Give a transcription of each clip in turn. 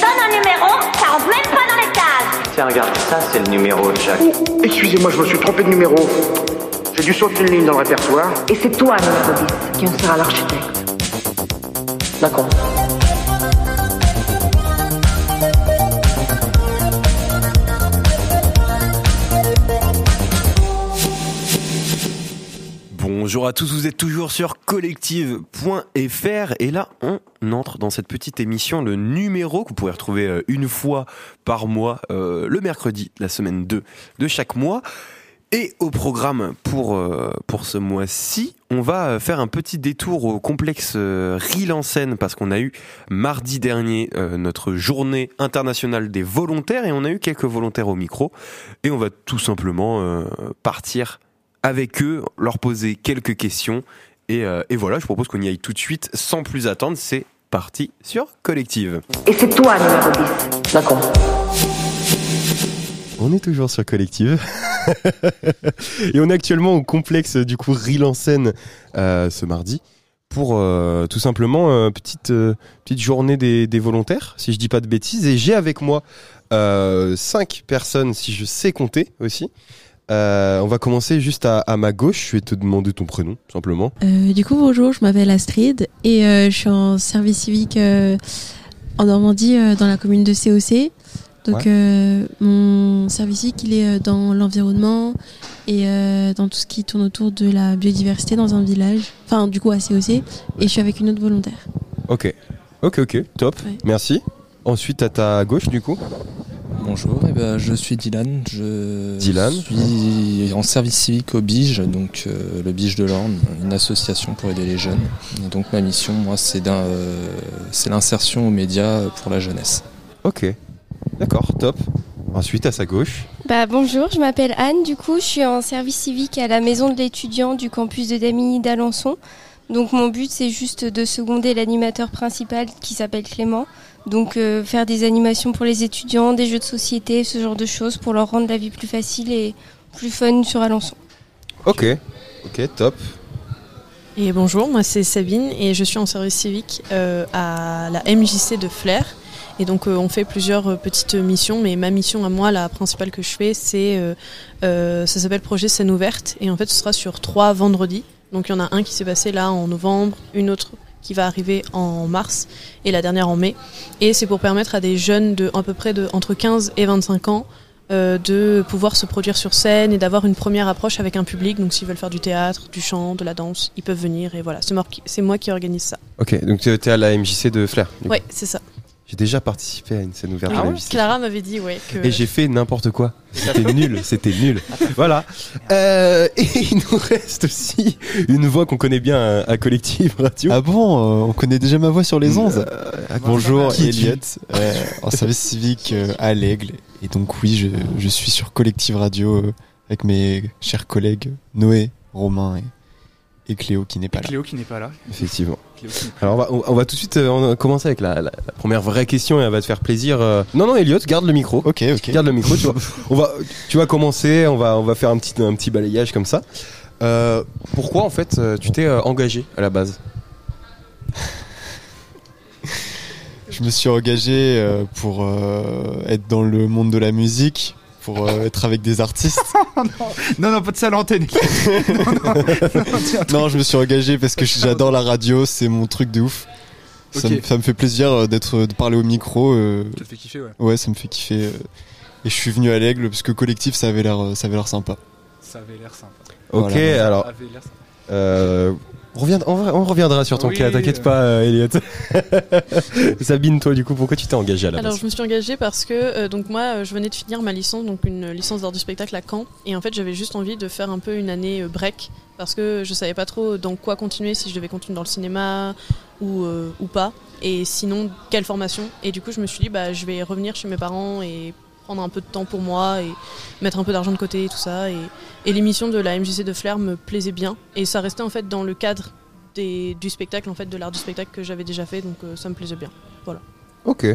donne un numéro, ça rentre même pas dans les cases. Tiens, regarde, ça c'est le numéro de Jacques. Excusez-moi, je me suis trompé de numéro. J'ai dû sauter une ligne dans le répertoire. Et c'est toi, 10, qui en sera l'architecte. D'accord. Bonjour à tous, vous êtes toujours sur collective.fr et là on entre dans cette petite émission, le numéro que vous pouvez retrouver euh, une fois par mois, euh, le mercredi, la semaine 2 de chaque mois. Et au programme pour, euh, pour ce mois-ci, on va faire un petit détour au complexe euh, en Seine parce qu'on a eu mardi dernier notre journée internationale des volontaires et on a eu quelques volontaires au micro et on va tout simplement partir avec eux, leur poser quelques questions et, euh, et voilà, je propose qu'on y aille tout de suite sans plus attendre, c'est parti sur Collective. Et c'est toi, numéro 10. D'accord. On est toujours sur Collective. et on est actuellement au complexe du coup Rille en Seine euh, ce mardi pour euh, tout simplement euh, petite euh, petite journée des, des volontaires si je dis pas de bêtises et j'ai avec moi euh, cinq personnes si je sais compter aussi. Euh, on va commencer juste à, à ma gauche. Je vais te demander ton prénom simplement. Euh, du coup, bonjour, je m'appelle Astrid et euh, je suis en service civique en Normandie, dans la commune de COC. Donc, mon service civique, il est dans l'environnement et dans tout ce qui tourne autour de la biodiversité dans un village. Enfin, du coup, à COC. Et je suis avec une autre volontaire. Ok, ok, ok, top. Ouais. Merci. Ensuite à ta gauche du coup. Bonjour, eh ben, je suis Dylan. Je Dylan. suis en service civique au BIGE, donc euh, le BIGE de l'Orne, une association pour aider les jeunes. Et donc ma mission, moi, c'est d'un, euh, c'est l'insertion aux médias pour la jeunesse. Ok, d'accord, top. Ensuite à sa gauche. Bah, bonjour, je m'appelle Anne. Du coup, je suis en service civique à la maison de l'étudiant du campus de Damigny d'Alençon. Donc, mon but, c'est juste de seconder l'animateur principal qui s'appelle Clément. Donc, euh, faire des animations pour les étudiants, des jeux de société, ce genre de choses pour leur rendre la vie plus facile et plus fun sur Alençon. Ok, ok, top. Et bonjour, moi c'est Sabine et je suis en service civique euh, à la MJC de Flers. Et donc euh, on fait plusieurs euh, petites missions, mais ma mission à moi, la principale que je fais, c'est euh, euh, ça s'appelle projet scène ouverte et en fait ce sera sur trois vendredis. Donc il y en a un qui s'est passé là en novembre, une autre qui va arriver en mars et la dernière en mai. Et c'est pour permettre à des jeunes de à peu près de entre 15 et 25 ans euh, de pouvoir se produire sur scène et d'avoir une première approche avec un public. Donc s'ils veulent faire du théâtre, du chant, de la danse, ils peuvent venir et voilà. C'est moi qui, organise ça. Ok, donc tu es à la MJC de Flair. Ouais, c'est ça. J'ai déjà participé à une scène ouverte Ah à la ouais. Clara m'avait dit ouais que Et j'ai fait n'importe quoi. C'était nul, c'était nul. Voilà. Euh, et il nous reste aussi une voix qu'on connaît bien à, à Collective Radio. Ah bon, euh, on connaît déjà ma voix sur les ondes. Euh, Bonjour, Elliot, euh, en service civique euh, à l'Aigle. Et donc oui, je, je suis sur Collective Radio euh, avec mes chers collègues Noé, Romain et, et Cléo qui n'est pas là. Cléo qui n'est pas là. Effectivement. Alors on va, on, on va tout de suite euh, commencer avec la, la- la première vraie question et elle va te faire plaisir. euh. Non non Elliot, garde le micro. Ok, ok. Garde le micro. Tu vas, on va, tu vas commencer. On va, on va faire un petit, un petit balayage comme ça. Euh, pourquoi en fait tu t'es euh, engagé à la base? Je me suis engagé euh, pour euh, être dans le monde de la musique, pour euh, être avec des artistes. non, non, non, pas de ça à l'antenne. non, non, non, tiens, non, je me suis engagé parce que j'adore la radio, c'est mon truc de ouf. Ça, me, ça me fait plaisir euh, d'être, de parler au micro. euh, Ça te fait kiffer, ouais. Ouais, ça me fait kiffer. euh, Et je suis venu à l'aigle parce que collectif, ça avait l'air, ça avait l'air sympa. Ça avait l'air sympa. Ok, Voilà. alors Ça avait on, reviendra, on, va- on reviendra sur ton Oui, cas. T'inquiète pas, euh, Elliot. Sabine, toi du coup, pourquoi tu t'es engagé à la Alors base je me suis engagée parce que euh, donc moi euh, je venais de finir ma licence donc une licence d'art du spectacle à Caen et en fait j'avais juste envie de faire un peu une année euh, break parce que je savais pas trop dans quoi continuer si je devais continuer dans le cinéma ou euh, ou pas et sinon quelle formation? Et du coup je me suis dit bah je vais revenir chez mes parents et prendre un peu de temps pour moi et mettre un peu d'argent de côté et tout ça et, et l'émission de la MJC de Flair me plaisait bien et ça restait en fait dans le cadre des, du spectacle en fait de l'art du spectacle que j'avais déjà fait donc euh, ça me plaisait bien Ok,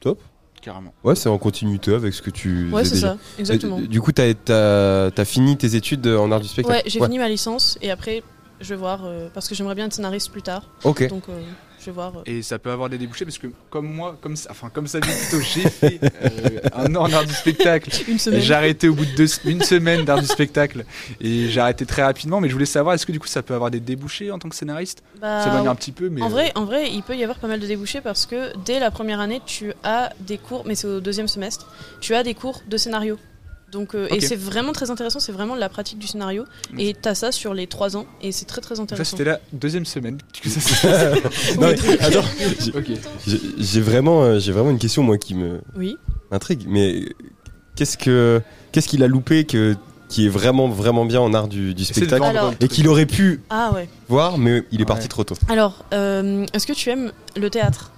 top. Carrément. Ouais, c'est en continuité avec ce que tu. ouais faisais c'est déjà. ça exactement Euh, Du coup, t'as as, as fini tes études en art du spectacle Ouais, j'ai fini ma licence et après je vais voir euh, parce que j'aimerais bien être scénariste plus tard. Ok. Donc euh, je vais voir. euh. Et ça peut avoir des débouchés parce que comme moi, comme ça, enfin comme ça plutôt, j'ai fait euh, un an en art du spectacle. Une semaine. J'ai arrêté au bout de deux, une semaine d'art du spectacle et j'ai arrêté très rapidement. Mais je voulais savoir, est-ce que du coup ça peut avoir des débouchés en tant que scénariste? Bah, Ça m'éloigne un petit peu, mais en euh, vrai, en vrai, il peut y avoir pas mal de débouchés parce que dès la première année, tu as des cours, mais c'est au deuxième semestre, tu as des cours de scénario. Donc, euh. Et c'est vraiment très intéressant, c'est vraiment de la pratique du scénario. Et tu as ça sur les trois ans, et c'est très très ça intéressant. c'était la deuxième semaine ça. Non, mais attends, j'ai- vraiment, euh, j'ai vraiment une question moi qui me Oui. m'intrigue. Mais qu'est-ce que, qu'est-ce qu'il a loupé que qui est vraiment vraiment bien en art du, spectacle Alors- et qu'il aurait pu Ah ouais. voir, mais il est Ouais. parti trop tôt. Alors, euh, est-ce que tu aimes le théâtre?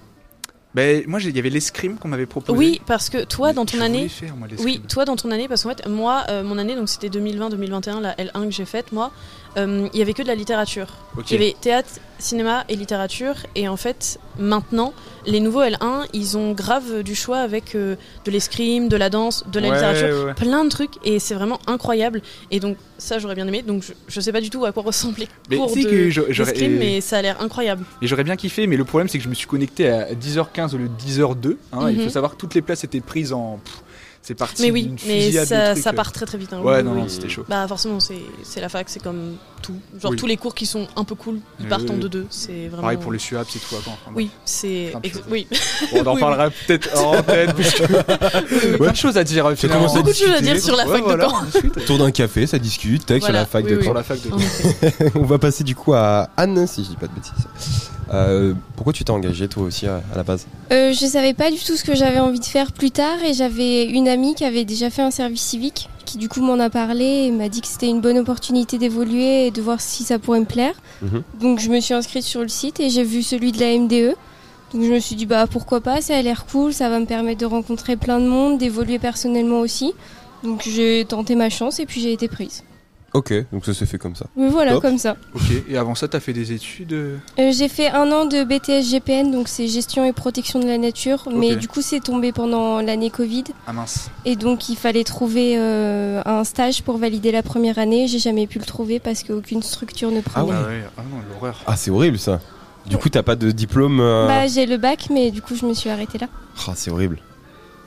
Ben, moi, il y avait l'escrime qu'on m'avait proposé. Oui, parce que toi, dans ton année, faire, moi, oui, toi dans ton année, parce qu'en fait, moi, euh, mon année, donc c'était 2020-2021, la L1 que j'ai faite, moi, euh, il y avait que de la littérature. Il y avait théâtre, cinéma et littérature, et en fait, maintenant, les nouveaux L1, ils ont grave du choix avec euh, de l'escrime, de la danse, de la Ouais, littérature, ouais. plein de trucs, et c'est vraiment incroyable. Et donc ça, j'aurais bien aimé. Donc je, je sais pas du tout à quoi ressemblent les Mais cours tu sais de mais ça a l'air incroyable. Et j'aurais bien kiffé, mais le problème c'est que je me suis connecté à 10h15 au lieu de 10h02. hein. Il Mhm. faut savoir que toutes les places étaient prises en. pff, C'est parti. Mais oui, mais ça, trucs, ça euh. part très très vite. hein. Ouais, Oui, non, oui. non, c'était chaud. Bah forcément, c'est c'est la fac, c'est comme tout. Genre Oui. tous les cours qui sont un peu cool, ils Oui, partent en oui. 2-2. C'est vraiment. Pareil pour les SUAP, c'est tout. Enfin, Oui, c'est. Oui. Bon, on en Oui, parlera peut-être en puisque. Plein de choses à dire. Beaucoup de choses à dire sur la fac de Caen. Autour d'un café, ça discute, tac, sur la fac oui, de Caen. la fac de En effet. On va passer du coup à Anne, si je dis pas de bêtises. Euh, pourquoi tu t'es engagé toi aussi à, à la base Euh, je savais pas du tout ce que j'avais envie de faire plus tard et j'avais une amie qui avait déjà fait un service civique qui du coup m'en a parlé et m'a dit que c'était une bonne opportunité d'évoluer et de voir si ça pourrait me plaire. Mhm. Donc je me suis inscrite sur le site et j'ai vu celui de la MDE. Donc je me suis dit bah pourquoi pas, ça a l'air cool, ça va me permettre de rencontrer plein de monde, d'évoluer personnellement aussi. Donc j'ai tenté ma chance et puis j'ai été prise. Ok, donc ça s'est fait comme ça. Voilà, Top. comme ça. Ok, et avant ça, t'as fait des études euh, Euh, j'ai fait un an de BTS GPN, donc c'est gestion et protection de la nature, mais Ok. du coup c'est tombé pendant l'année Covid. Ah mince. Et donc il fallait trouver euh, un stage pour valider la première année. J'ai jamais pu le trouver parce qu'aucune structure ne prenait. Ah ouais, ah non, l'horreur. Ah, c'est horrible ça. Du coup, t'as pas de diplôme. euh, Bah j'ai le bac, mais du coup je me suis arrêtée là. Ah, c'est horrible.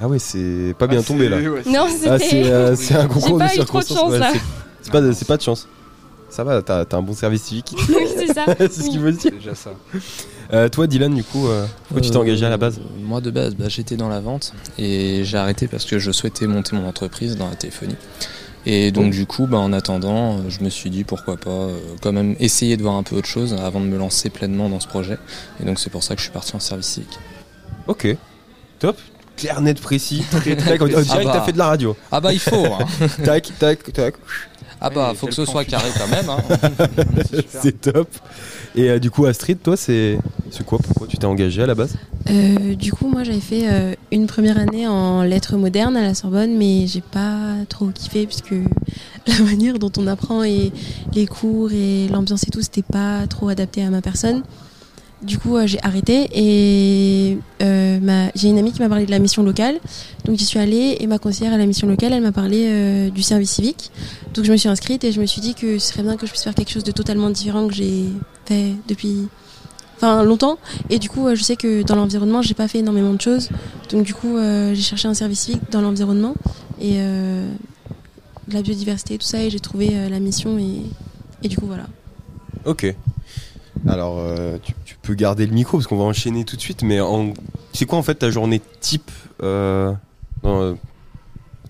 Ah ouais, c'est pas bien Ah, tombé là. c'est- ouais, Non, c'est- Ah, c'était. c'est euh, c'est un concours pas de eu trop de circonstances. chance, là. c'est- C'est pas, de- c'est pas de chance. Ça va, t'as t'as un bon service civique. oui, c'est ça. c'est ce qu'il veut dire. C'est déjà ça. Euh, toi, Dylan, du coup, euh, pourquoi tu t'es Euh, engagé à la base Moi de base, bah, j'étais dans la vente et j'ai arrêté parce que je souhaitais monter mon entreprise dans la téléphonie. Et donc du coup, bah, en attendant, euh, je me suis dit pourquoi pas euh, quand même essayer de voir un peu autre chose avant de me lancer pleinement dans ce projet. Et donc c'est pour ça que je suis parti en service civique. Ok, top. Clair, net, précis. Tac, on dirait Ah que bah. t'as fait de la radio. Ah bah il faut hein. tac, tac, tac. Ah bah Ouais, faut que ce soit carré quand même. hein. C'est top. Et euh, du coup, Astrid, toi, c'est c'est quoi? Pourquoi tu t'es engagé à la base? Euh, du coup, moi, j'avais fait euh, une première année en lettres modernes à la Sorbonne, mais j'ai pas trop kiffé puisque la manière dont on apprend et les cours et l'ambiance et tout, c'était pas trop adapté à ma personne. Du coup, euh, j'ai arrêté et euh, ma- j'ai une amie qui m'a parlé de la mission locale. Donc, j'y suis allée et ma conseillère à la mission locale, elle m'a parlé euh, du service civique. Donc, je me suis inscrite et je me suis dit que ce serait bien que je puisse faire quelque chose de totalement différent que j'ai fait depuis enfin longtemps et du coup je sais que dans l'environnement j'ai pas fait énormément de choses donc du coup j'ai cherché un service civique dans l'environnement et de la biodiversité tout ça et j'ai trouvé la mission et, et du coup voilà Ok. Alors, euh, tu, peux garder le micro parce qu'on va enchaîner tout de suite, mais c'est quoi en fait ta journée type euh, dans euh,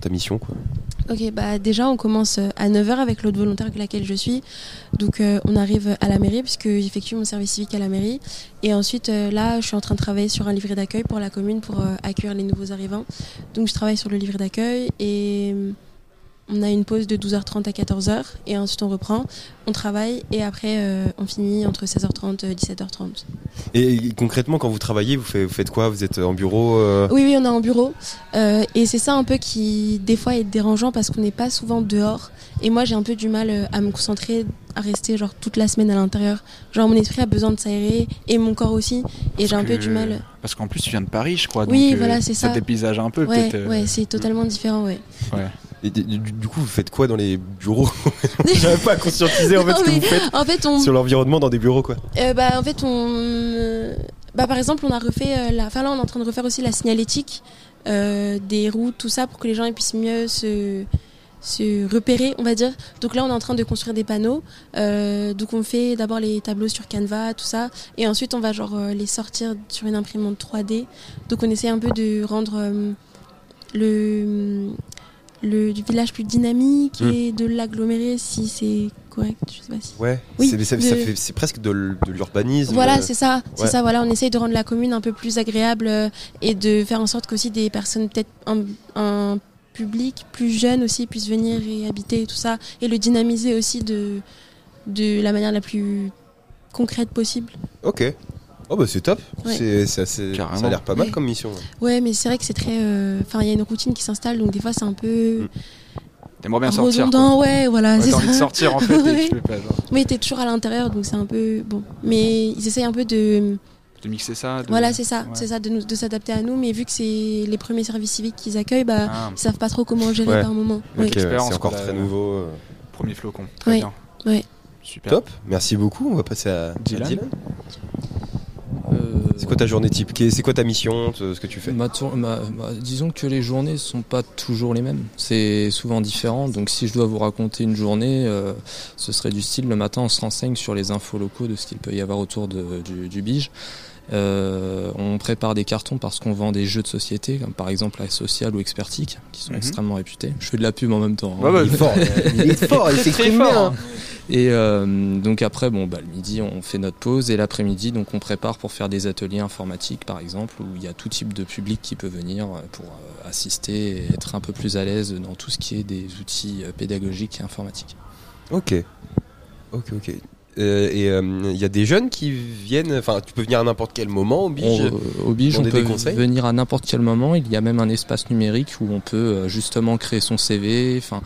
ta mission quoi? Ok bah déjà on commence à 9h avec l'autre volontaire avec laquelle je suis. Donc on arrive à la mairie puisque j'effectue mon service civique à la mairie. Et ensuite là je suis en train de travailler sur un livret d'accueil pour la commune pour accueillir les nouveaux arrivants. Donc je travaille sur le livret d'accueil et on a une pause de 12h30 à 14h et ensuite on reprend, on travaille et après euh, on finit entre 16h30 et 17h30. Et concrètement, quand vous travaillez, vous faites, vous faites quoi? Vous êtes en bureau euh, Oui, oui, on est en bureau euh, et c'est ça un peu qui des fois est dérangeant parce qu'on n'est pas souvent dehors et moi j'ai un peu du mal à me concentrer, à rester genre toute la semaine à l'intérieur. Genre mon esprit a besoin de s'aérer et mon corps aussi et j'ai un peu du mal. Parce qu'en plus, tu viens de Paris, je crois. Oui, donc, voilà, c'est ça. Ça dépaysage un peu, Ouais, peut-être. euh, ouais, c'est totalement différent, ouais. ouais. Et du, coup, vous faites quoi dans les bureaux J'arrive pas à conscientiser en fait ce que vous faites en fait, on, sur l'environnement dans des bureaux quoi. Euh, bah, en fait, on, Bah, par exemple, on a refait euh, la. Enfin, là, on est en train de refaire aussi la signalétique euh, des routes, tout ça, pour que les gens ils puissent mieux se, se repérer, on va dire. Donc là, on est en train de construire des panneaux. Euh, donc on fait d'abord les tableaux sur Canva, tout ça, et ensuite on va genre euh, les sortir sur une imprimante 3D. Donc on essaie un peu de rendre euh, le le du village plus dynamique Mm. et de l'agglomérer si c'est correct. Je sais pas si. Ouais, Oui, c'est, de- presque de, de l'urbanisme. Voilà, euh, c'est ça. C'est ça. Voilà, on essaye de rendre la commune un peu plus agréable euh, et de faire en sorte qu'aussi des personnes, peut-être un, un public plus jeune aussi, puissent venir et habiter et tout ça, et le dynamiser aussi de de la manière la plus concrète possible. Ok. Oh bah c'est top. Ouais. C'est, c'est assez- ça a l'air pas mal Ouais. comme mission. Ouais, mais c'est vrai que c'est très. euh, Enfin, il y a une routine qui s'installe, donc des fois c'est un peu. T'aimerais bien sortir. redondant, quoi. ouais, voilà. Ouais, c'est T'as envie de sortir en fait et Ouais. tu peux pas. genre, Mais t'es toujours à l'intérieur, donc c'est un peu bon. Mais ils essayent un peu de. de mixer ça. de- Voilà, c'est ça, Ouais. c'est ça, de, nous- de s'adapter à nous. Mais vu que c'est les premiers services civiques qu'ils accueillent, bah, Ah. ils savent pas trop comment gérer Ouais. par moment. Ok, Oui. ouais, c'est encore très la- nouveau. euh. Premier flocon. Très Ouais. bien. Ouais. Super. Top, merci beaucoup. On va passer à à Dylan. Dylan. C'est quoi ta journée type C'est quoi ta mission Ce que tu fais Ma tour- ma- ma- disons que les journées sont pas toujours les mêmes. C'est souvent différent. Donc si je dois vous raconter une journée, euh, ce serait du style le matin on se renseigne sur les infos locaux de ce qu'il peut y avoir autour de- du, du Bige. Euh, on prépare des cartons parce qu'on vend des jeux de société, comme par exemple la Social ou Expertique, qui sont Mhm. extrêmement réputés. Je fais de la pub en même temps. hein. Il est fort, il est fort, il s'exprime très fort, hein. Et euh, donc après, bon, bah, le midi, on fait notre pause et l'après-midi, donc on prépare pour faire des ateliers informatiques, par exemple, où il y a tout type de public qui peut venir euh, pour euh, assister et être un peu plus à l'aise dans tout ce qui est des outils pédagogiques et informatiques. Ok. Ok, ok. Euh, et il y a des jeunes qui viennent, enfin tu peux venir à n'importe quel moment au Bige. On, euh, au Bige, on peut venir à n'importe quel moment. Il y a même un espace numérique où on peut euh, justement créer son CV, enfin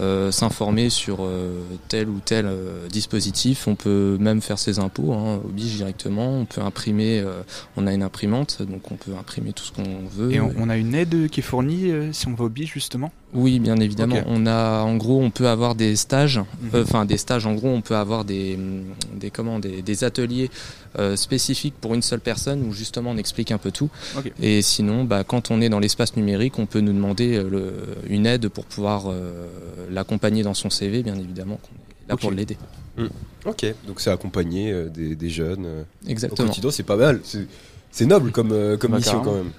euh, s'informer sur euh, tel ou tel euh, dispositif. On peut même faire ses impôts hein, au Bige directement. On peut imprimer. euh, on a une imprimante, donc on peut imprimer tout ce qu'on veut. Et on, on a une aide qui est fournie euh, si on va au BIS justement? Oui, bien évidemment. On a, en gros, on peut avoir des stages. Mhm. euh, Enfin, des stages. En gros, on peut avoir des, des comment, des, des ateliers euh, spécifiques pour une seule personne où justement on explique un peu tout. Et sinon, bah, quand on est dans l'espace numérique, on peut nous demander euh, le, une aide pour pouvoir l'accompagner dans son CV, bien évidemment. qu'on est là pour l'aider. Hmm. Ok, donc c'est accompagner des, des jeunes. Exactement. Au quotidien, c'est pas mal. C'est- noble comme, comme Bah, mission carrément. quand même.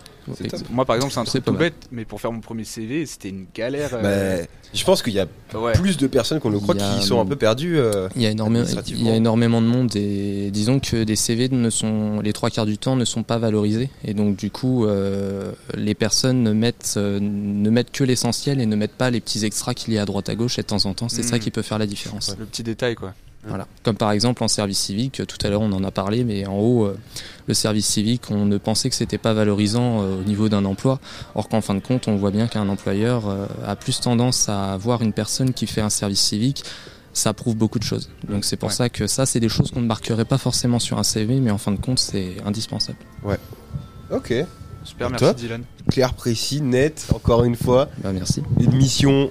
Moi par exemple c'est un truc tout mal. bête, mais pour faire mon premier CV c'était une galère. euh, Bah, je pense qu'il y a ouais. plus de personnes qu'on le croit a, qui sont un hum, peu perdues. euh, Il y, a énormément, il y a énormément de monde et disons que des CV ne sont les trois quarts du temps ne sont pas valorisés et donc du coup euh, les personnes ne mettent euh, ne mettent que l'essentiel et ne mettent pas les petits extras qu'il y a à droite à gauche et de temps en temps c'est ça qui peut faire la différence. Le petit détail quoi. Voilà. Comme par exemple en service civique, tout à l'heure on en a parlé, mais en haut, euh, le service civique, on ne pensait que c'était pas valorisant euh, au niveau d'un emploi, or qu'en fin de compte, on voit bien qu'un employeur euh, a plus tendance à avoir une personne qui fait un service civique. Ça prouve beaucoup de choses. Donc c'est pour Ouais. ça que ça, c'est des choses qu'on ne marquerait pas forcément sur un CV, mais en fin de compte, c'est indispensable. Ok. Super, merci. Dylan. Clair, précis, net, encore une fois. Bah, merci. Une mission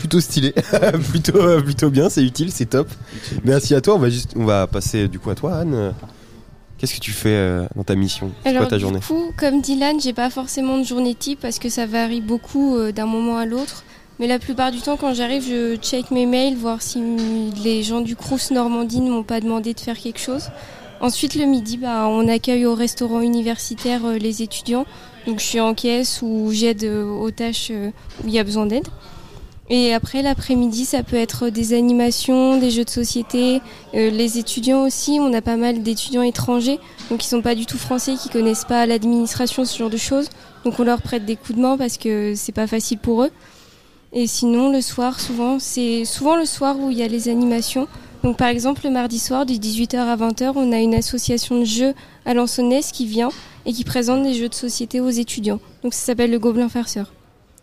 plutôt plutôt, euh, plutôt bien, c'est utile, c'est top. Merci à toi, on va, juste, on va passer du coup à toi Anne. Qu'est-ce que tu fais euh, dans ta mission? C'est Alors quoi ta du journée coup, comme Dylan, j'ai pas forcément de journée type parce que ça varie beaucoup euh, d'un moment à l'autre. Mais la plupart du temps, quand j'arrive, je check mes mails, voir si les gens du Crous Normandie ne m'ont pas demandé de faire quelque chose. Ensuite, le midi, bah, on accueille au restaurant universitaire euh, les étudiants. Donc, je suis en caisse ou j'aide euh, aux tâches euh, où il y a besoin d'aide. Et après, l'après-midi, ça peut être des animations, des jeux de société. Euh, les étudiants aussi, on a pas mal d'étudiants étrangers, donc ils sont pas du tout français, qui connaissent pas l'administration, ce genre de choses. Donc on leur prête des coups de main parce que c'est pas facile pour eux. Et sinon, le soir, souvent, c'est souvent le soir où il y a les animations. Donc par exemple, le mardi soir, de 18h à 20h, on a une association de jeux à Lansonnès qui vient et qui présente des jeux de société aux étudiants. Donc ça s'appelle le Gobelin Farceur.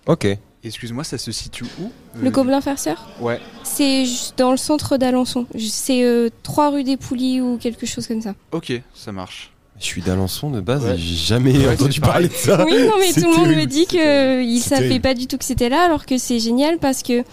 Ok. Excuse-moi, ça se situe où Le Euh, Gobelin Farceur Ouais. C'est juste dans le centre d'Alençon. C'est euh, 3 rue des Poulies ou quelque chose comme ça. Ok, ça marche. Je suis d'Alençon de base Ouais. et j'ai jamais Ouais, entendu parler de ça. Oui, non, mais tout le monde me dit que il C'est savait pas du tout que c'était là, alors que c'est génial parce que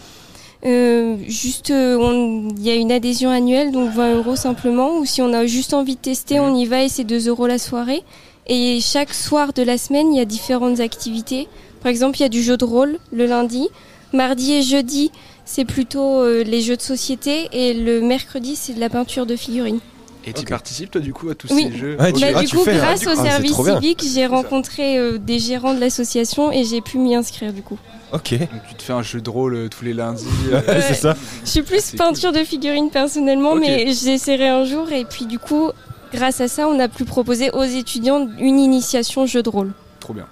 Euh, juste, euh, on- il y a une adhésion annuelle, donc 20 euros simplement. Ou si on a juste envie de tester, on y va et c'est 2 euros la soirée. Et chaque soir de la semaine, il y a différentes activités. Par exemple, il y a du jeu de rôle le lundi. Mardi et jeudi, c'est plutôt euh, les jeux de société. Et le mercredi, c'est de la peinture de figurines. Et tu participes toi du coup à tous Oui. ces jeux Bah, Ok. du coup, grâce au Ah, c'est service civique, j'ai rencontré euh, des gérants de l'association et j'ai pu m'y inscrire du coup. Ok. Donc tu te fais un jeu de rôle euh, tous les lundis. Ouais, c'est ça. Je suis plus peinture de figurines personnellement, Ok. mais j'essaierai un jour. Et puis du coup, grâce à ça, on a pu proposer aux étudiants une initiation jeu de rôle. Trop bien.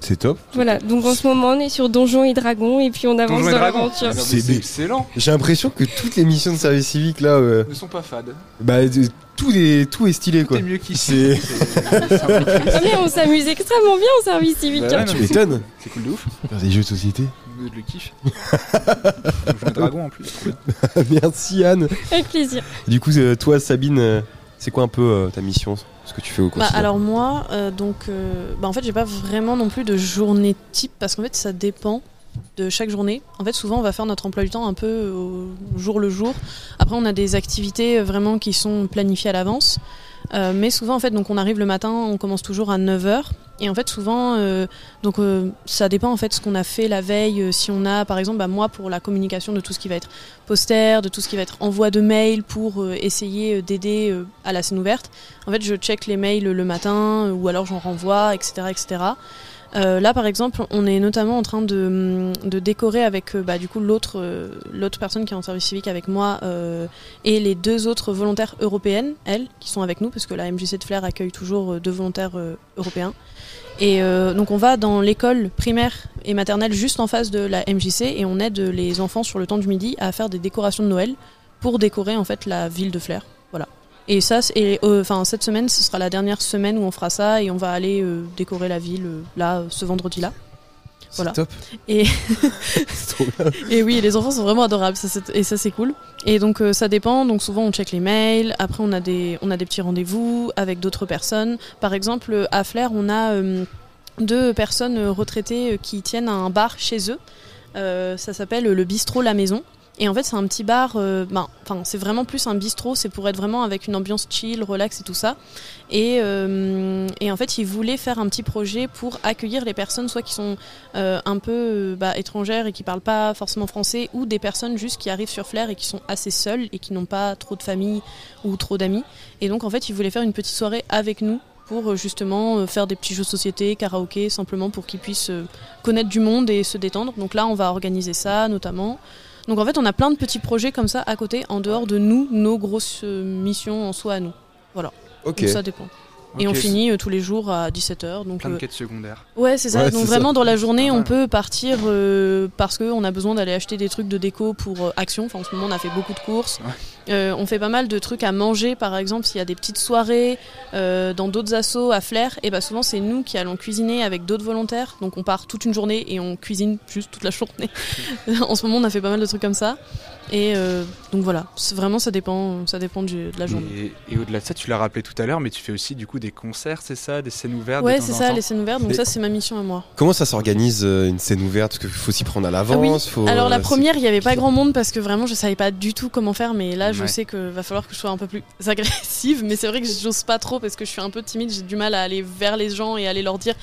C'est top. Voilà, donc en ce moment, on est sur Donjons et Dragons et puis on avance dans l'aventure. Ah, C'est excellent. J'ai l'impression que toutes les missions de service civique là, euh, Ne sont pas fades. bah de- tout est tout est stylé Tout quoi. est mieux qu'ici. Ah, mais on s'amuse extrêmement bien au service civique. Bah hein. tu m'étonnes. cool. C'est cool de ouf. Faire des jeux de société. Je le kiffe. Donjons et Dragons en plus. Merci Anne. Avec plaisir. Du coup, euh, toi Sabine, euh, c'est quoi un peu euh, ta mission, ce que tu fais au Bah, quotidien alors moi, euh, donc, euh, bah, en fait, j'ai pas vraiment non plus de journée type parce qu'en fait, ça dépend de chaque journée. En fait, souvent, on va faire notre emploi du temps un peu au jour le jour. Après, on a des activités vraiment qui sont planifiées à l'avance. Euh, mais souvent, en fait, donc on arrive le matin, on commence toujours à 9h. Et en fait, souvent, euh, donc euh, ça dépend en fait ce qu'on a fait la veille. si on a, par exemple, bah, moi pour la communication de tout ce qui va être poster, de tout ce qui va être envoi de mail pour essayer d'aider à la scène ouverte. En fait, je check les mails le matin ou alors j'en renvoie, etc., etc. Euh, là, par exemple, on est notamment en train de, décorer avec euh, bah, euh, l'autre personne qui est en service civique avec moi et les deux autres volontaires européennes, elles, qui sont avec nous parce que la MJC de Flers accueille toujours deux volontaires européens. Et donc on va dans l'école primaire et maternelle juste en face de la MJC et on aide les enfants sur le temps du midi à faire des décorations de Noël pour décorer en fait la ville de Flers. Et ça, et, euh, enfin cette semaine, ce sera la dernière semaine où on fera ça et on va aller euh, décorer la ville euh, là, ce vendredi-là. Voilà. top. Et C'est trop bien. et oui, les enfants sont vraiment adorables, ça, et ça c'est cool. Et donc euh, ça dépend, donc souvent on check les mails, après on a des, on a des petits rendez-vous avec d'autres personnes. Par exemple, à Flers, on a euh, deux personnes retraitées qui tiennent un bar chez eux. Euh, ça s'appelle le bistrot La Maison. Et en fait, c'est un petit bar, euh, ben, c'est vraiment plus un bistrot, c'est pour être vraiment avec une ambiance chill, relax et tout ça. Et, euh, en fait, ils voulaient faire un petit projet pour accueillir les personnes, soit qui sont euh, un peu euh, bah, étrangères et qui parlent pas forcément français, ou des personnes juste qui arrivent sur Flair et qui sont assez seules et qui n'ont pas trop de famille ou trop d'amis. Et donc, en fait, ils voulaient faire une petite soirée avec nous pour justement faire des petits jeux de société, karaoké, simplement pour qu'ils puissent connaître du monde et se détendre. Donc là, on va organiser ça notamment. Donc en fait, on a plein de petits projets comme ça à côté, en dehors de nous, nos grosses euh, missions en soi à nous. Voilà. Ok. Donc ça dépend. Et on finit euh, tous les jours à 17h. Donc, Plein de euh, quêtes secondaires. Ouais, c'est ça. Ouais, Donc vraiment ça. dans la journée, on peut partir euh, parce qu'on a besoin d'aller acheter des trucs de déco pour euh, Action. Enfin, en ce moment, on a fait beaucoup de courses. Euh, on fait pas mal de trucs à manger, par exemple, s'il y a des petites soirées euh, dans d'autres assos à Flair. Et bah souvent, c'est nous qui allons cuisiner avec d'autres volontaires. Donc on part toute une journée et on cuisine juste toute la journée. en ce moment, on a fait pas mal de trucs comme ça. Et euh, donc voilà, vraiment ça dépend, ça dépend du- de la journée. Et, et au-delà de ça, tu l'as rappelé tout à l'heure, mais tu fais aussi du coup des concerts, c'est ça, des scènes ouvertes. Ouais, c'est ça, temps les scènes ouvertes. Donc ça, c'est ma mission à moi. Comment ça s'organise euh, une scène ouverte? Parce qu'il faut s'y prendre à Ah oui. l'avance. faut, Alors la première, il n'y avait pas grand monde parce que vraiment je savais pas du tout comment faire, mais là je sais que va falloir que je sois un peu plus agressive. Mais c'est vrai que j'ose pas trop parce que je suis un peu timide, j'ai du mal à aller vers les gens et aller leur dire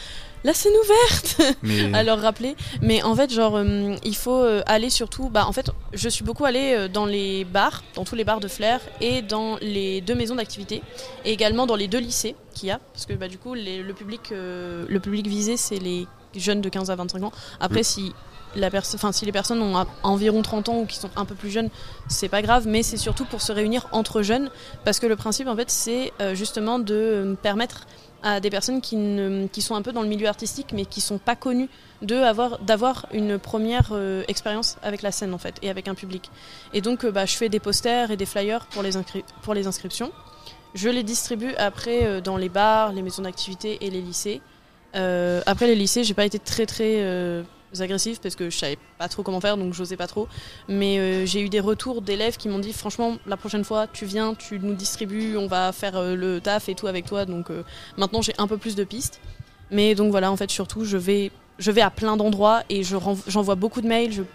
la scène ouverte, Mais à leur rappeler. Mais en fait, genre, euh, il faut euh, aller surtout. Bah, en fait, je suis beaucoup allée euh, dans les bars, dans tous les bars de Flair et dans les deux maisons d'activité et également dans les deux lycées qu'il y a, parce que bah, du coup, les- le public, euh, le public visé, c'est les jeunes de 15 à 25 ans. Après, si si les personnes ont environ 30 ans ou qui sont un peu plus jeunes, c'est pas grave, mais c'est surtout pour se réunir entre jeunes, parce que le principe, en fait, c'est euh, justement de euh, permettre à des personnes qui, ne- sont un peu dans le milieu artistique, mais qui sont pas connues, avoir- d'avoir une première euh, expérience avec la scène, en fait, et avec un public. Et donc, bah, je fais des posters et des flyers pour les, inscriptions. Je les distribue après dans les bars, les maisons d'activité et les lycées. Après les lycées, j'ai pas été très très agressive parce que je savais pas trop comment faire, donc j'osais pas trop. Mais euh, j'ai eu des retours d'élèves qui m'ont dit franchement, la prochaine fois, tu viens, tu nous distribues, on va faire euh, le taf et tout avec toi. Donc euh, maintenant, j'ai un peu plus de pistes. Mais donc voilà, en fait, surtout, je vais, je vais à plein d'endroits et j'envoie beaucoup de mails.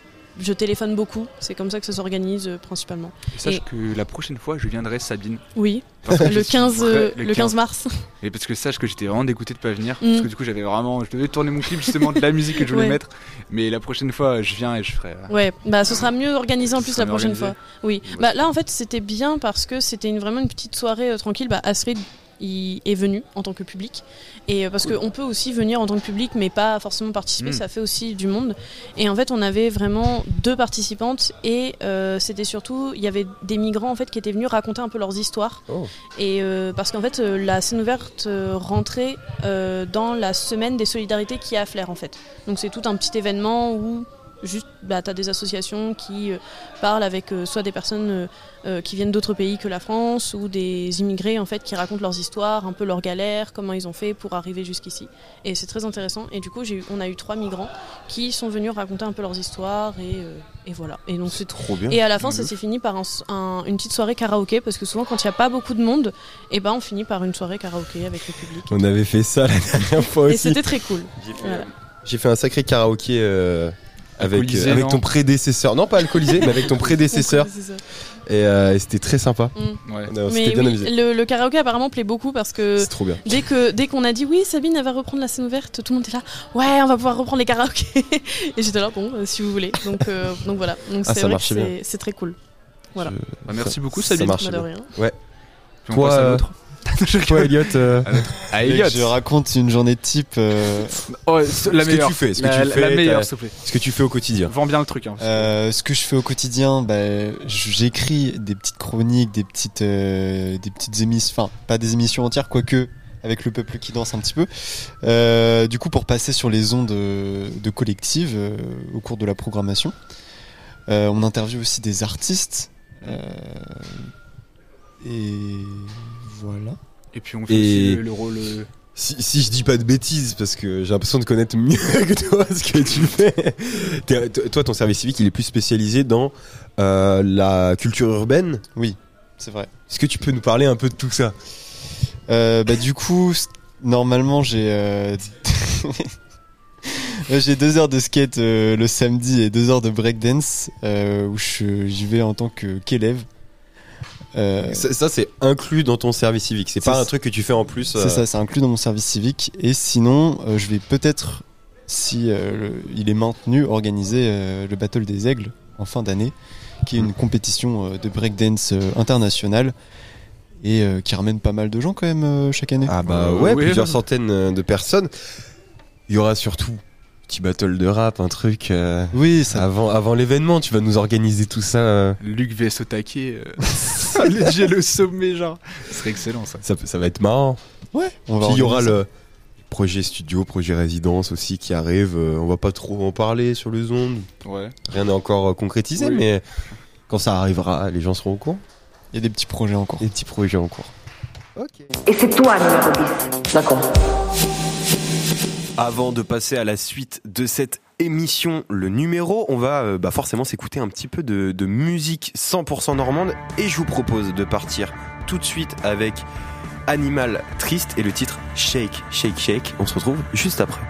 Je téléphone beaucoup. C'est comme ça que ça s'organise euh, principalement. Sache Et- que la prochaine fois, je viendrai Sabine. Oui, le suis 15, vrai- euh, le 15 mars. Et parce que sache que j'étais vraiment dégoûté de pas venir. Mm. Parce que du coup, j'avais vraiment. Je devais tourner mon clip justement de la musique que je voulais Ouais. mettre. Mais la prochaine fois, je viens et je ferai. euh, Ouais, bah ce sera mieux organisé en plus la prochaine organisé. fois. Oui, bah là en fait c'était bien parce que c'était une, vraiment une petite soirée euh, tranquille. Bah Astrid il est venu en tant que public et euh, parce qu'on peut aussi venir en tant que public mais pas forcément participer, Mm. ça fait aussi du monde. Et en fait on avait vraiment deux participantes et euh, c'était surtout il y avait des migrants en fait qui étaient venus raconter un peu leurs histoires. Et euh, parce qu'en fait, la scène ouverte rentrait euh, dans la semaine des solidarités qui a à Flair en fait. Donc c'est tout un petit événement où juste bah, tu as des associations qui euh, parlent avec euh, soit des personnes euh, qui viennent d'autres pays que la France ou des immigrés en fait qui racontent leurs histoires, un peu leurs galères, comment ils ont fait pour arriver jusqu'ici. Et c'est très intéressant. Et du coup, j'ai eu- on a eu trois migrants qui sont venus raconter un peu leurs histoires et, euh, et voilà. Et donc c'est trop bien. Et à la fin, ça ouf. s'est fini par un- un- une petite soirée karaoké parce que souvent quand il n'y a pas beaucoup de monde, et ben on finit par une soirée karaoké avec le public. On avait fait ça la dernière fois aussi. Et c'était très cool. Voilà. J'ai fait un sacré karaoké euh, avec, euh, avec ton prédécesseur. Non, pas alcoolisé, mais avec ton prédécesseur. Et, euh, et c'était très sympa. Mm. Mais s'était bien oui, amusé. le, le karaoké apparemment plaît beaucoup parce que C'est trop bien. dès que dès qu'on a dit oui Sabine elle va reprendre la scène ouverte, tout le monde est là ouais on va pouvoir reprendre les karaokés et j'étais là bon euh, si vous voulez donc euh, donc voilà donc Ah, c'est ça vrai que c'est- très cool voilà Bah, merci Ça- beaucoup, ça Sabine. Bah, de bien. rien. Ouais. Puis on Toi, à Elliot. euh, Ah, Mec, Elliot. Je raconte une journée type. euh, Oh, c'est la ce que meilleure. tu fais, ce que La- tu fais, la meilleure, t'as- s'il te plaît. Ce que tu fais au quotidien. Vends bien le truc. Hein. Euh, ce que je fais au quotidien, bah, j'écris des petites chroniques, des petites, euh, des petites émissions, enfin pas des émissions entières, quoique avec le peuple qui danse un petit peu. Euh, du coup, pour passer sur les ondes de, de collective euh, au cours de la programmation, Euh, on interviewe aussi des artistes. euh, et voilà. Et puis on fait Et aussi le, le rôle. euh, si, si je dis pas de bêtises, parce que j'ai l'impression de connaître mieux que toi ce que tu fais. Toi, ton service civique, il est plus spécialisé dans euh, la culture urbaine? Oui, c'est vrai. Est-ce que tu peux nous parler un peu de tout ça? Euh, bah du coup, normalement j'ai euh, j'ai deux heures de skate euh, le samedi et deux heures de breakdance euh, où je- j'y vais en tant que qu'élève. Euh, Ça, ça, c'est inclus dans ton service civique. C'est pas un ça. truc que tu fais en plus. euh, C'est ça, c'est inclus dans mon service civique. Et sinon, euh, je vais peut-être, si euh, le- il est maintenu, organiser euh, le Battle des Aigles en fin d'année, qui est une compétition euh, de breakdance euh, internationale et euh, qui ramène pas mal de gens quand même euh, chaque année. Ah bah ouais, plusieurs centaines euh, de personnes. Il y aura surtout petit battle de rap, un truc. euh, oui, ça. Avant, avant l'événement, tu vas nous organiser tout ça. euh. Luc VS euh, le- J'ai le sommet, genre. Ce serait excellent, ça. Ça, va être marrant. Ouais, on va Puis il y aura le projet studio, projet résidence aussi qui arrive. euh, On va pas trop en parler sur les ondes. Ouais. Rien n'est encore concrétisé, Oui. mais quand ça arrivera, les gens seront au courant. Il y a des petits projets en cours. Des petits projets en cours. Et c'est toi, numéro 10. D'accord. Avant de passer à la suite de cette émission, le numéro, on va euh, bah, forcément s'écouter un petit peu de, de musique 100% normande et je vous propose de partir tout de suite avec Animal Triste et le titre Shake, Shake, Shake. On se retrouve juste après.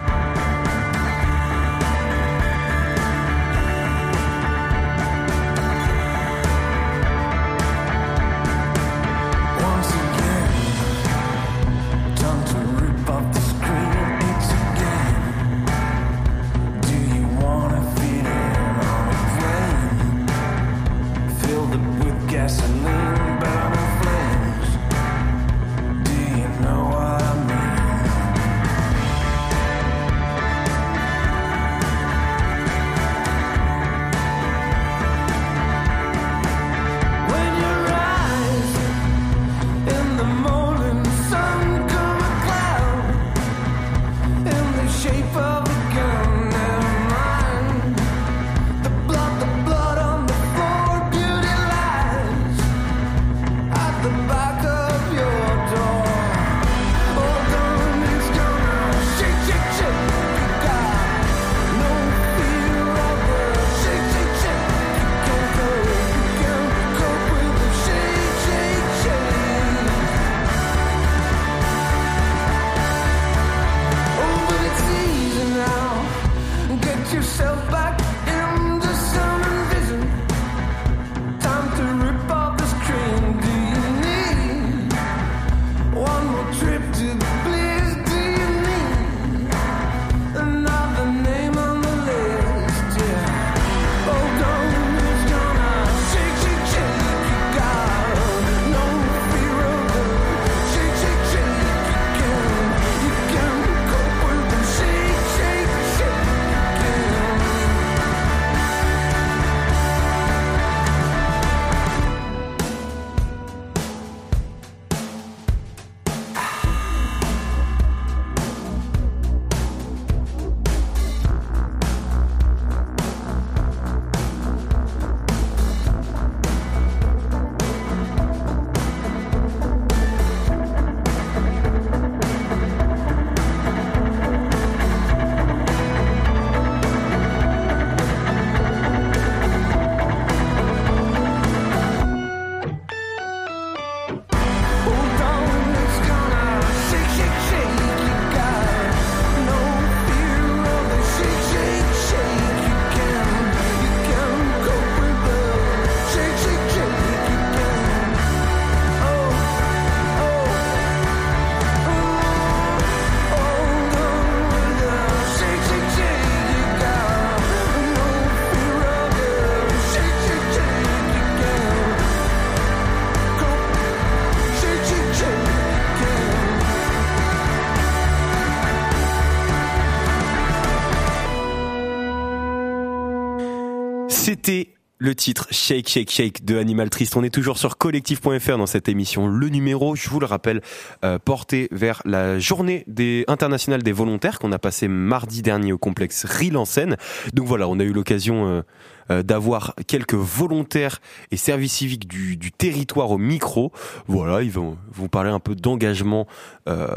Le titre Shake Shake Shake de Animal Triste. On est toujours sur collectif.fr dans cette émission. Le numéro, je vous le rappelle, euh, porté vers la journée des internationale des volontaires qu'on a passé mardi dernier au complexe Rille en Seine. Donc voilà, on a eu l'occasion euh, euh, d'avoir quelques volontaires et services civiques du, du territoire au micro. Voilà, ils vont vous parler un peu d'engagement, euh,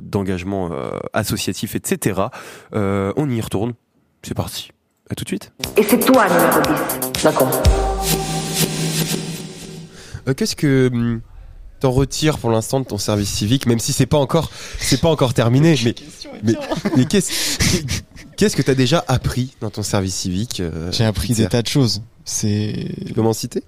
d'engagement euh, associatif, etc. On y retourne. C'est parti. À tout de suite. Et c'est toi numéro 10. D'accord. Euh, Qu'est-ce que hum, t'en retires pour l'instant de ton service civique, même si c'est pas encore, c'est pas encore terminé. Mais, mais, mais qu'est-ce, qu'est-ce que t'as déjà appris dans ton service civique euh, J'ai appris des tas de choses. C'est. Tu peux m'en citer?